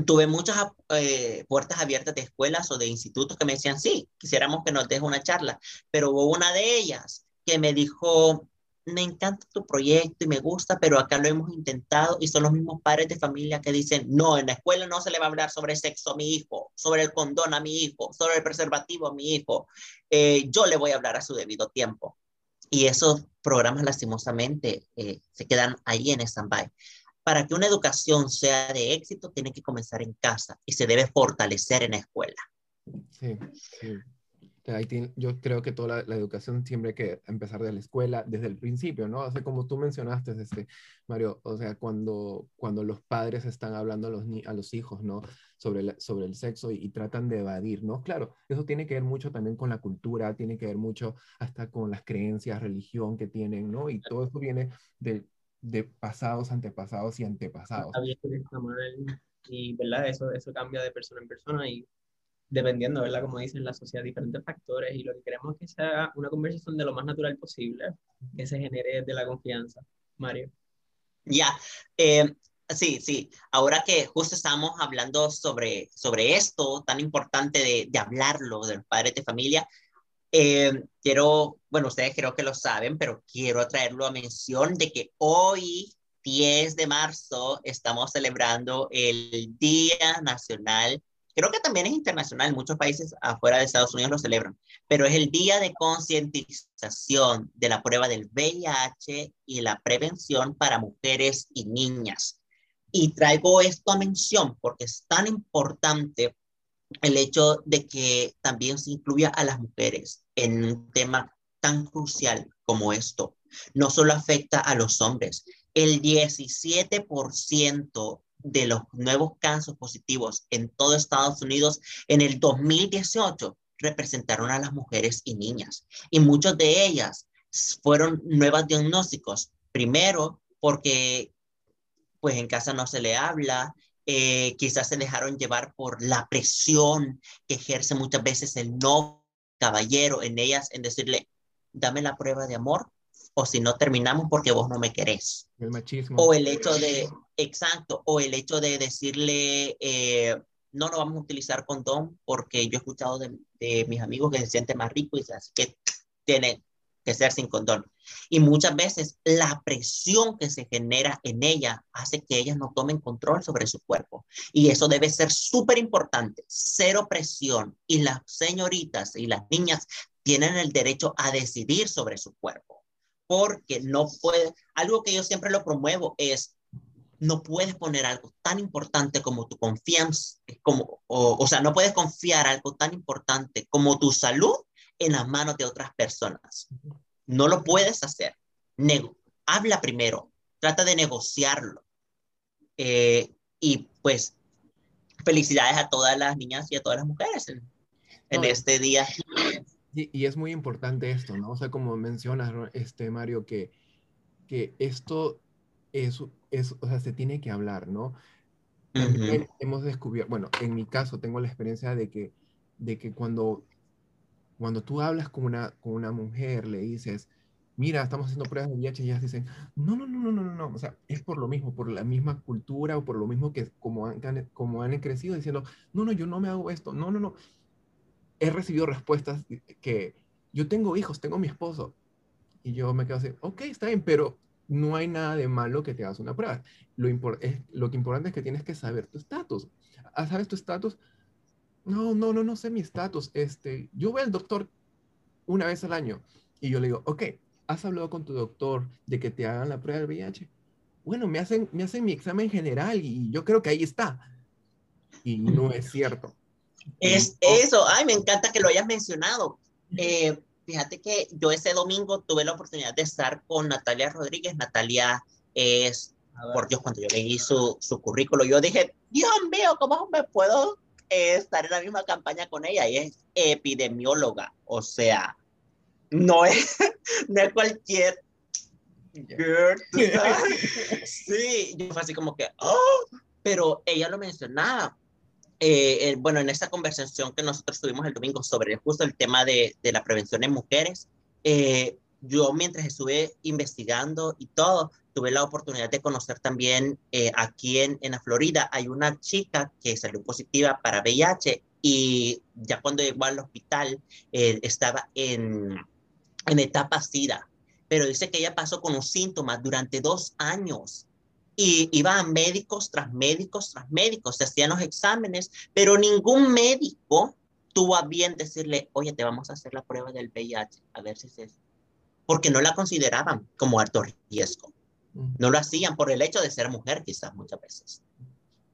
tuve muchas eh, puertas abiertas de escuelas o de institutos que me decían, sí, quisiéramos que nos deje una charla, pero hubo una de ellas que me dijo, me encanta tu proyecto y me gusta, pero acá lo hemos intentado y son los mismos padres de familia que dicen, no, en la escuela no se le va a hablar sobre sexo a mi hijo, sobre el condón a mi hijo, sobre el preservativo a mi hijo. Eh, yo le voy a hablar a su debido tiempo. Y esos programas lastimosamente eh, se quedan ahí en stand-by. Para que una educación sea de éxito, tiene que comenzar en casa y se debe fortalecer en la escuela. Sí, sí yo creo que toda la, educación siempre hay que empezar de la escuela, desde el principio, ¿no? O sea, como tú mencionaste, este, Mario, o sea, cuando, cuando los padres están hablando a los, a los hijos, ¿no? Sobre, sobre el sexo y, tratan de evadir, ¿no? Claro, eso tiene que ver mucho también con la cultura, tiene que ver mucho hasta con las creencias, religión que tienen, ¿no? Y todo eso viene de, de pasados, antepasados y antepasados. Y, ¿verdad? Eso, eso cambia de persona en persona y dependiendo, ¿verdad? Como dicen la sociedad, diferentes factores y lo que queremos es que sea una conversación de lo más natural posible, que se genere de la confianza. Mario. Ya, eh, sí, sí. Ahora que justo estamos hablando sobre, sobre esto tan importante de, de hablarlo de los padres de familia, eh, quiero, bueno, ustedes creo que lo saben, pero quiero traerlo a mención de que hoy 10 de marzo estamos celebrando el Día Nacional Creo que también es internacional, muchos países afuera de Estados Unidos lo celebran, pero es el día de concientización de la prueba del VIH y la prevención para mujeres y niñas. Y traigo esto a mención porque es tan importante el hecho de que también se incluya a las mujeres en un tema tan crucial como esto. No solo afecta a los hombres, el 17% de los nuevos casos positivos en todo Estados Unidos en el 2018 representaron a las mujeres y niñas. Y muchas de ellas fueron nuevos diagnósticos. Primero, porque pues en casa no se le habla, eh, quizás se dejaron llevar por la presión que ejerce muchas veces el no caballero en ellas, en decirle, dame la prueba de amor, o si no terminamos porque vos no me querés. El machismo. O el hecho de, exacto, o el hecho de decirle, eh, no, no vamos a utilizar condón porque yo he escuchado de, mis amigos que se sienten más ricos y así que tiene que ser sin condón. Y muchas veces la presión que se genera en ella hace que ellas no tomen control sobre su cuerpo. Y eso debe ser súper importante, cero presión. Y las señoritas y las niñas tienen el derecho a decidir sobre su cuerpo porque no puede, algo que yo siempre lo promuevo es, no puedes poner algo tan importante como tu confianza, como, o, sea, no puedes confiar algo tan importante como tu salud en las manos de otras personas. No lo puedes hacer. Nego, habla primero, trata de negociarlo. Eh, y pues, felicidades a todas las niñas y a todas las mujeres en, en este día. Y, es muy importante esto, ¿no? O sea, como mencionas, este, Mario, que, que esto es, es, o sea, se tiene que hablar, ¿no? hemos descubierto, bueno, en mi caso tengo la experiencia de que, de que cuando, cuando tú hablas con una, con una mujer, le dices, mira, estamos haciendo pruebas de VIH y ellas dicen, no, no, no, no, no, no, o sea, es por lo mismo, por la misma cultura o por lo mismo que como han, como han crecido diciendo, no, no, yo no me hago esto, no, no, no, he recibido respuestas que yo tengo hijos, tengo mi esposo. Y yo me quedo así, ok, está bien, pero no hay nada de malo que te hagas una prueba. Lo, es, lo que importante es que tienes que saber tu estatus. Ah, ¿Sabes tu estatus? No, no, no, no sé mi estatus. Este, yo voy al doctor una vez al año y yo le digo, ok, ¿has hablado con tu doctor de que te hagan la prueba del VIH? Bueno, me hacen, me hacen mi examen general y yo creo que ahí está. Y no es cierto. Es eso, ay, me encanta que lo hayas mencionado. Eh, fíjate que yo ese domingo tuve la oportunidad de estar con Natalia Rodríguez. Natalia es, por Dios, cuando yo leí su, su currículo, yo dije, Dios mío, ¿cómo me puedo eh, estar en la misma campaña con ella? Y es epidemióloga, o sea, no es, no es cualquier girl, Sí, yo fue así como que, oh, pero ella lo mencionaba eh, bueno, en esta conversación que nosotros tuvimos el domingo sobre justo el tema de, de la prevención en mujeres, eh, yo mientras estuve investigando y todo, tuve la oportunidad de conocer también eh, aquí en, la Florida, hay una chica que salió positiva para VIH y ya cuando llegó al hospital estaba en, en etapa SIDA pero dice que ella pasó con los síntomas durante dos años y iba a médicos tras médicos tras médicos, se hacían los exámenes, pero ningún médico tuvo a bien decirle, oye, te vamos a hacer la prueba del VIH, a ver si es porque no la consideraban como alto riesgo. No lo hacían por el hecho de ser mujer, quizás muchas veces.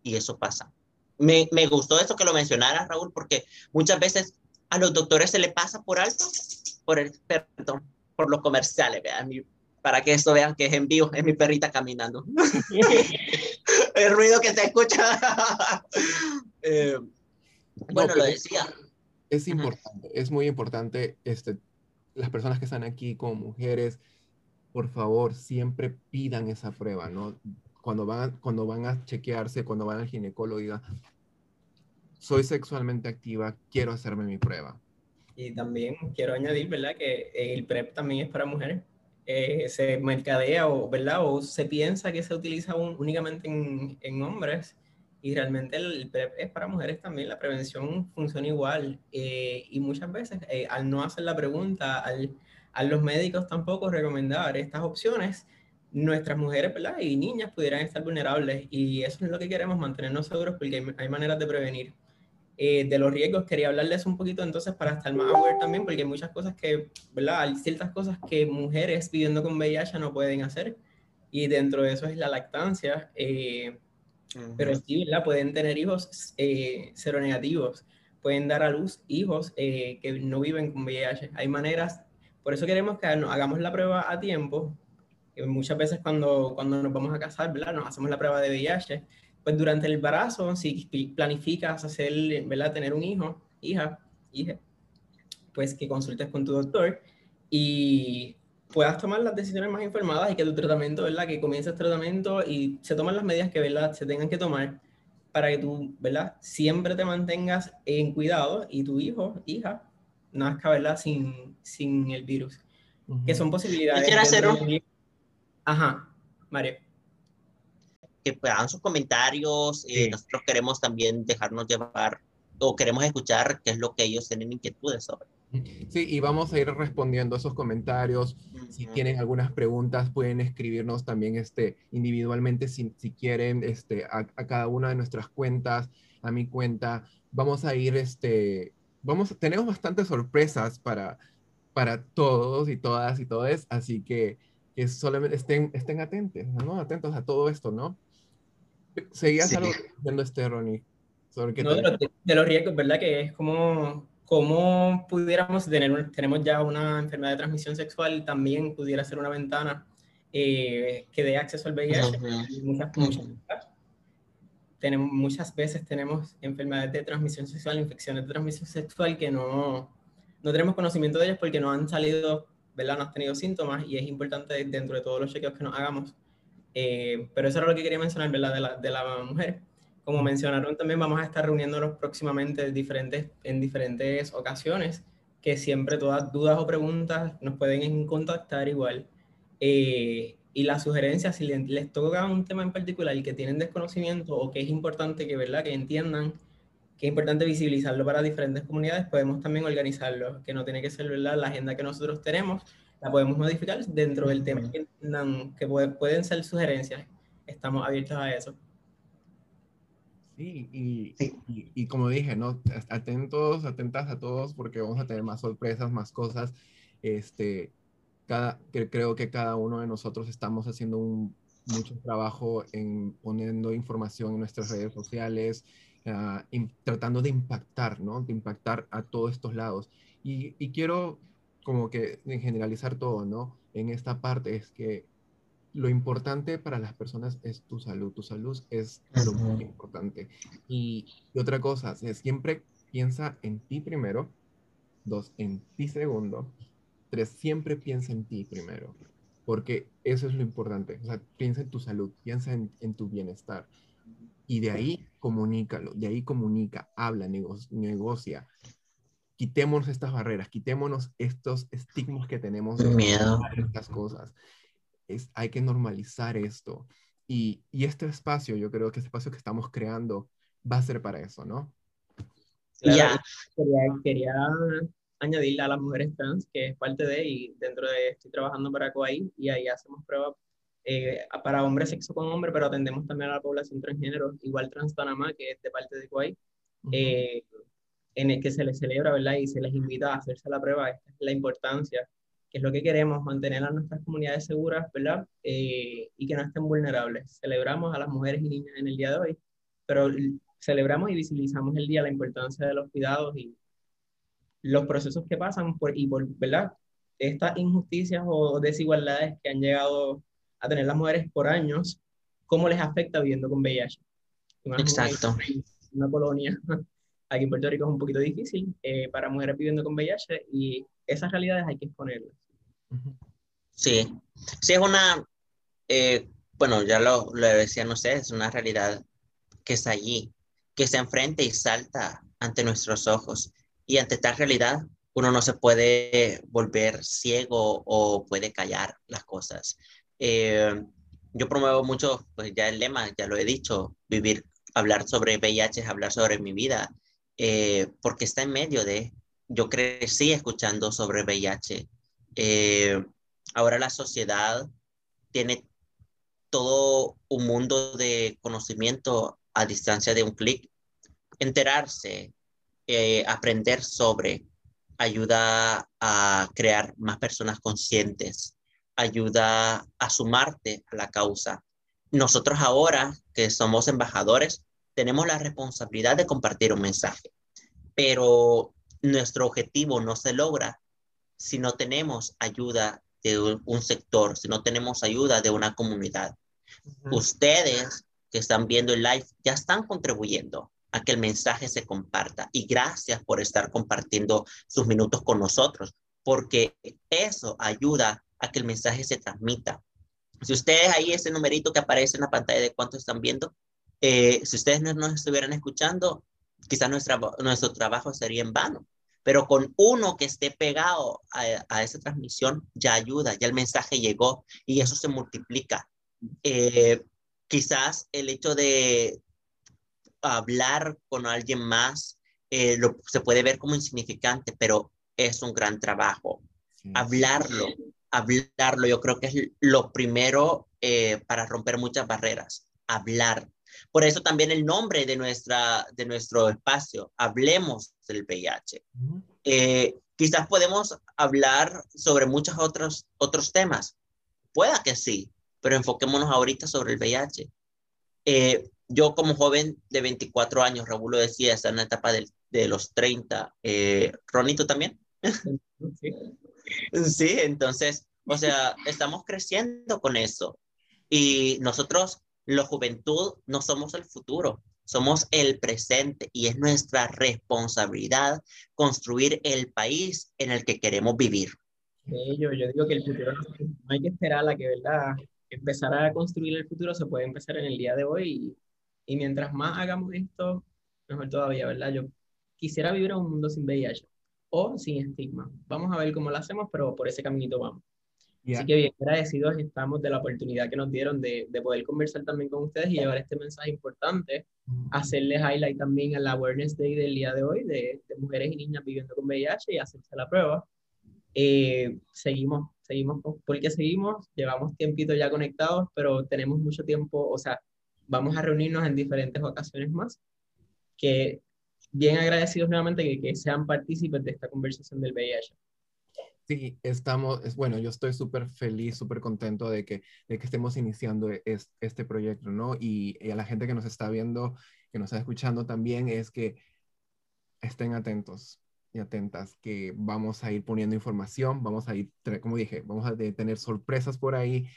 Y eso pasa. Me, me gustó eso que lo mencionara, Raúl, porque muchas veces a los doctores se le pasa por alto, por el, perdón, por los comerciales, vean, para que esto vean que es en vivo, es mi perrita caminando. el ruido que se escucha. Eh, bueno, lo decía. Es importante, es muy importante este, las personas que están aquí como mujeres, por favor, siempre pidan esa prueba, ¿no? Cuando van, cuando van a chequearse, cuando van al ginecólogo, diga, soy sexualmente activa, quiero hacerme mi prueba. Y también quiero añadir, ¿verdad? Que el PrEP también es para mujeres. Eh, se mercadea o, ¿verdad? O se piensa que se utiliza únicamente en, en hombres y realmente el PrEP es para mujeres también, la prevención funciona igual. Eh, y muchas veces, eh, al no hacer la pregunta, al, a los médicos tampoco recomendar estas opciones, nuestras mujeres ¿verdad? y niñas pudieran estar vulnerables. Y eso es lo que queremos, mantenernos seguros, porque hay, maneras de prevenir. Eh, de los riesgos, quería hablarles un poquito entonces para estar más aware también, porque hay muchas cosas que, ¿verdad? Hay ciertas cosas que mujeres viviendo con VIH no pueden hacer. Y dentro de eso es la lactancia. Pero sí, ¿verdad? Pueden tener hijos eh, seronegativos, pueden dar a luz hijos eh, que no viven con VIH. Hay maneras, por eso queremos que hagamos la prueba a tiempo. Que muchas veces cuando, cuando nos vamos a casar, ¿verdad? Nos hacemos la prueba de VIH. Pues durante el embarazo, si planificas hacer, ¿verdad? Tener un hijo, hija, hija, pues que consultes con tu doctor y puedas tomar las decisiones más informadas y que tu tratamiento, ¿verdad? Que comiences tratamiento y se toman las medidas que, ¿verdad? Se tengan que tomar para que tú, ¿verdad? Siempre te mantengas en cuidado y tu hijo, hija, nazca, ¿verdad? Sin, sin el virus. Que son posibilidades. Quisiera hacer Ajá, Mario. Que hagan sus comentarios. y eh, nosotros queremos también dejarnos llevar o queremos escuchar qué es lo que ellos tienen inquietudes sobre. Sí, y vamos a ir respondiendo esos comentarios. Si tienen algunas preguntas, pueden escribirnos también este, individualmente si, si quieren este, a, cada una de nuestras cuentas, a mi cuenta. Vamos a ir, este, vamos, tenemos bastantes sorpresas para, para todos y todas y todos, así que, que solamente estén, estén atentos, ¿no? Atentos a todo esto, ¿no? Seguías algo diciendo este, Ronnie. Sobre no, de, de los riesgos, ¿verdad? Que es como cómo pudiéramos tener, tenemos ya una enfermedad de transmisión sexual, también pudiera ser una ventana eh, que dé acceso al VIH. muchas, muchas, tenemos, muchas veces tenemos enfermedades de transmisión sexual, infecciones de transmisión sexual que no, no tenemos conocimiento de ellas porque no han salido, ¿verdad? No han tenido síntomas y es importante dentro de todos los chequeos que nos hagamos. Eh, pero eso era lo que quería mencionar, ¿verdad? De la, de la mujer. Como mencionaron también, vamos a estar reuniéndonos próximamente diferentes, en diferentes ocasiones, que siempre todas dudas o preguntas nos pueden contactar igual. Eh, y las sugerencias, si les, toca un tema en particular y que tienen desconocimiento o que es importante que, ¿verdad? que entiendan que es importante visibilizarlo para diferentes comunidades, podemos también organizarlo, que no tiene que ser ¿verdad? la agenda que nosotros tenemos, la podemos modificar dentro del tema que, que pueden ser sugerencias. Estamos abiertos a eso. Sí, y, Y, como dije, ¿no? Atentos, atentas a todos porque vamos a tener más sorpresas, más cosas. Este, cada, creo que cada uno de nosotros estamos haciendo un, mucho trabajo en poniendo información en nuestras redes sociales, uh, tratando de impactar, ¿no? De impactar a todos estos lados. Y, y quiero como que generalizar todo, ¿no? En esta parte es que lo importante para las personas es tu salud. Tu salud es lo muy importante. Y, otra cosa, siempre piensa en ti primero. Dos, en ti segundo. Tres, siempre piensa en ti primero. Porque eso es lo importante. O sea, piensa en tu salud, piensa en, tu bienestar. Y de ahí comunícalo, de ahí comunica, habla, negocia. Quitémonos estas barreras, quitémonos estos estigmas que tenemos de miedo estas cosas hay que normalizar esto. Y, y, este espacio, yo creo que este espacio que estamos creando va a ser para eso, ¿no? Claro, quería, añadirle a las mujeres trans, que es parte de, y dentro de, estoy trabajando para COAI, y ahí hacemos pruebas eh, para hombres sexo con hombre, pero atendemos también a la población transgénero, igual Trans Panamá, que es de parte de COAI, eh, en el que se les celebra, ¿verdad? Y se les invita a hacerse la prueba, esta es la importancia, que es lo que queremos, mantener a nuestras comunidades seguras, ¿verdad? Eh, y que no estén vulnerables. Celebramos a las mujeres y niñas en el día de hoy, pero celebramos y visibilizamos el día, la importancia de los cuidados y los procesos que pasan por, y por, ¿verdad? Estas injusticias o desigualdades que han llegado a tener las mujeres por años, cómo les afecta viviendo con VIH. Exacto. Una colonia aquí en Puerto Rico es un poquito difícil eh, para mujeres viviendo con VIH y esas realidades hay que exponerlas. Sí, sí es una, eh, bueno, ya lo, lo decían ustedes, es una realidad que está allí, que se enfrenta y salta ante nuestros ojos. Y ante tal realidad, uno no se puede volver ciego o puede callar las cosas. Eh, yo promuevo mucho, pues ya el lema, ya lo he dicho, vivir, hablar sobre VIH es hablar sobre mi vida, eh, porque está en medio de, yo crecí escuchando sobre VIH. Eh, ahora la sociedad tiene todo un mundo de conocimiento a distancia de un clic. Enterarse, aprender sobre, ayuda a crear más personas conscientes ayuda a sumarte a la causa. Nosotros ahora, que somos embajadores, tenemos la responsabilidad de compartir un mensaje, pero nuestro objetivo no se logra si no tenemos ayuda de un sector, si no tenemos ayuda de una comunidad. Ustedes que están viendo el live ya están contribuyendo a que el mensaje se comparta y gracias por estar compartiendo sus minutos con nosotros, porque eso ayuda a que el mensaje se transmita. Si ustedes ahí ese numerito que aparece en la pantalla de cuánto están viendo, eh, si ustedes no nos estuvieran escuchando, quizás nuestro trabajo sería en vano. Pero con uno que esté pegado a, esa transmisión ya ayuda, ya el mensaje llegó y eso se multiplica. Eh, quizás el hecho de hablar con alguien más eh, se puede ver como insignificante, pero es un gran trabajo. Hablarlo, hablarlo, yo creo que es lo primero eh, para romper muchas barreras, hablar. Por eso también el nombre de, nuestra, de nuestro espacio, Hablemos del VIH. Eh, quizás podemos hablar sobre muchos otros, otros temas. Pueda que sí, pero enfoquémonos ahorita sobre el VIH. Eh, yo como joven de 24 años, Raúl lo decía, está en la etapa de, de los 30. Ronito también. Sí. Sí, entonces, o sea, estamos creciendo con eso. Y nosotros, la juventud, no somos el futuro, somos el presente y es nuestra responsabilidad construir el país en el que queremos vivir. yo, yo digo que el futuro no, hay que esperar a que, ¿verdad? Empezar a construir el futuro se puede empezar en el día de hoy y, y mientras más hagamos esto, mejor todavía, ¿verdad? Yo quisiera vivir en un mundo sin VIH o sin estigma. Vamos a ver cómo lo hacemos, pero por ese caminito vamos. Así que bien agradecidos estamos de la oportunidad que nos dieron de, de, poder conversar también con ustedes y llevar este mensaje importante, hacerles highlight también al Awareness Day del día de hoy de, de mujeres y niñas viviendo con VIH y hacerse la prueba. Eh, seguimos, seguimos, porque seguimos, llevamos tiempito ya conectados, pero tenemos mucho tiempo, o sea, vamos a reunirnos en diferentes ocasiones más, que bien agradecidos nuevamente que, que sean partícipes de esta conversación del VIH. Sí, estamos, es, bueno, yo estoy súper feliz, súper contento de que, de que estemos iniciando es, este proyecto, ¿no? Y, a la gente que nos está viendo, que nos está escuchando también, es que estén atentos y atentas, que vamos a ir poniendo información, vamos a ir, como dije, vamos a tener sorpresas por ahí,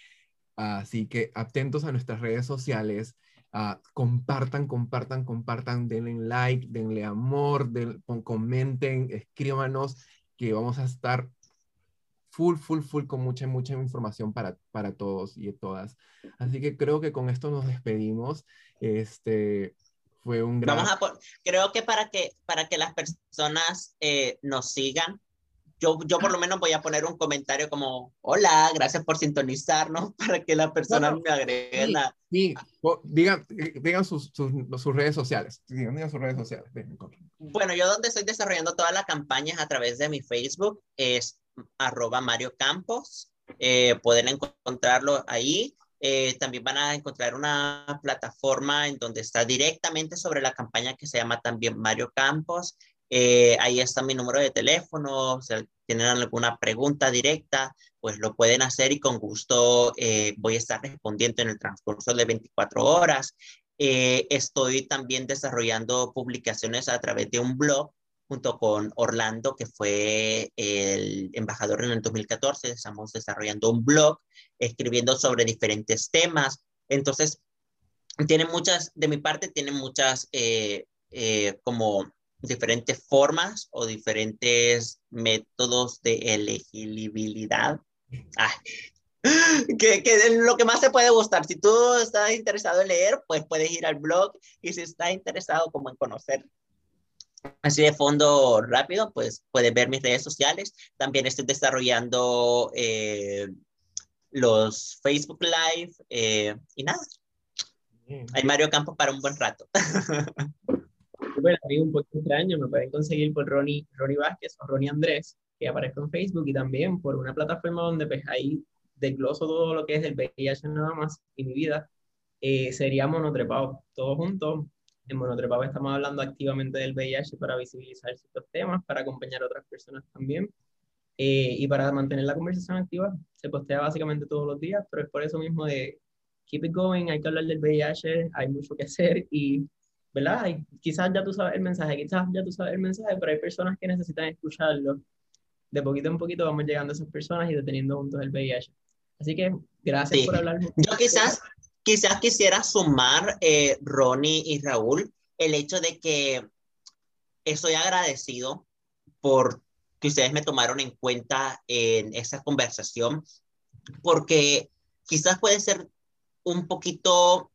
así que atentos a nuestras redes sociales, Uh, compartan, compartan, compartan, denle like, denle amor, den, comenten, escríbanos, que vamos a estar full, full, full con mucha, mucha información para, para todos y todas. Así que creo que con esto nos despedimos. Este fue un gran... Vamos a creo que para que, para que las personas eh, nos sigan, yo, yo por lo menos voy a poner un comentario como, hola, gracias por sintonizarnos, para que las personas me agreguen a, Sí, digan, digan sus, sus, sus, redes sociales. Digan, digan, sus redes sociales. Bueno, yo donde estoy desarrollando todas las campañas a través de mi Facebook es arroba Mario Campos. Eh, pueden encontrarlo ahí. Eh, también van a encontrar una plataforma en donde está directamente sobre la campaña que se llama también Mario Campos. Eh, ahí está mi número de teléfono. Si tienen alguna pregunta directa, pues lo pueden hacer y con gusto voy a estar respondiendo en el transcurso de 24 horas. estoy también desarrollando publicaciones a través de un blog junto con Orlando, que fue el embajador en el 2014. Estamos desarrollando un blog, escribiendo sobre diferentes temas. Entonces, tiene muchas, de mi parte, tiene muchas eh, eh, como diferentes formas o diferentes métodos de elegibilidad. que, que lo que más te puede gustar. Si tú estás interesado en leer, pues puedes ir al blog y si estás interesado como en conocer Así de fondo rápido, pues puedes ver mis redes sociales. También estoy desarrollando eh, los Facebook Live eh, y nada. Hay Mario Campos para un buen rato. Bueno, a mí un poco extraño, me pueden conseguir por Ronnie, Ronnie Vázquez o Ronnie Andrés, que aparezco en Facebook y también por una plataforma donde pues ahí desgloso todo lo que es el VIH nada más y mi vida. Eh, sería monotrepado, todos juntos, en Monotrepado estamos hablando activamente del VIH para visibilizar ciertos temas, para acompañar a otras personas también eh, y para mantener la conversación activa. Se postea básicamente todos los días, pero es por eso mismo de keep it going, hay que hablar del VIH, hay mucho que hacer y, ¿verdad? quizás ya tú sabes el mensaje, quizás ya tú sabes el mensaje, pero hay personas que necesitan escucharlo. De poquito en poquito vamos llegando a esas personas y deteniendo juntos el VIH. Así que gracias por hablar. Yo quizás Quizás quisiera sumar, eh, Ronnie y Raúl, el hecho de que estoy agradecido por que ustedes me tomaron en cuenta en esa conversación, porque quizás puede ser un poquito,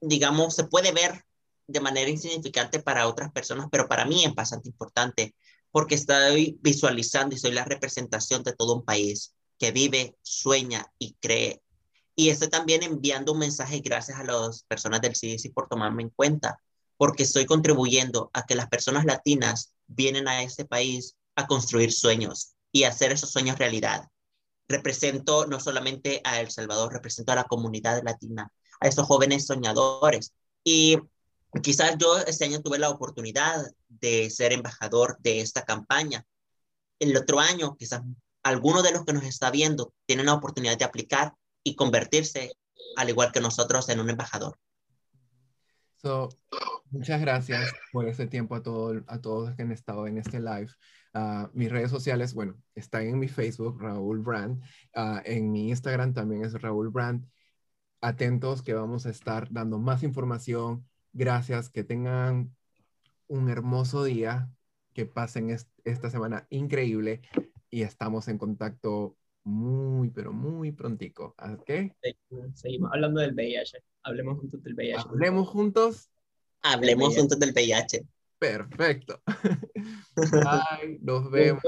digamos, se puede ver de manera insignificante para otras personas, pero para mí es bastante importante, porque estoy visualizando y soy la representación de todo un país que vive, sueña y cree y estoy también enviando un mensaje gracias a las personas del CDC por tomarme en cuenta, porque estoy contribuyendo a que las personas latinas vienen a este país a construir sueños y hacer esos sueños realidad. Represento no solamente a El Salvador, represento a la comunidad latina, a esos jóvenes soñadores. Y quizás yo este año tuve la oportunidad de ser embajador de esta campaña. El otro año, quizás alguno de los que nos está viendo tienen la oportunidad de aplicar y convertirse, al igual que nosotros, en un embajador. So, muchas gracias por ese tiempo a, todo, a todos que han estado en este live. Uh, mis redes sociales, bueno, están en mi Facebook, Raúl Brand. Uh, en mi Instagram también es Raúl Brand. Atentos que vamos a estar dando más información. Gracias, que tengan un hermoso día, que pasen esta semana increíble y estamos en contacto muy, pero muy prontico. ¿Ok? Seguimos hablando del VIH. Hablemos juntos del VIH. Hablemos juntos. Hablemos juntos del VIH. Perfecto. Bye, nos vemos.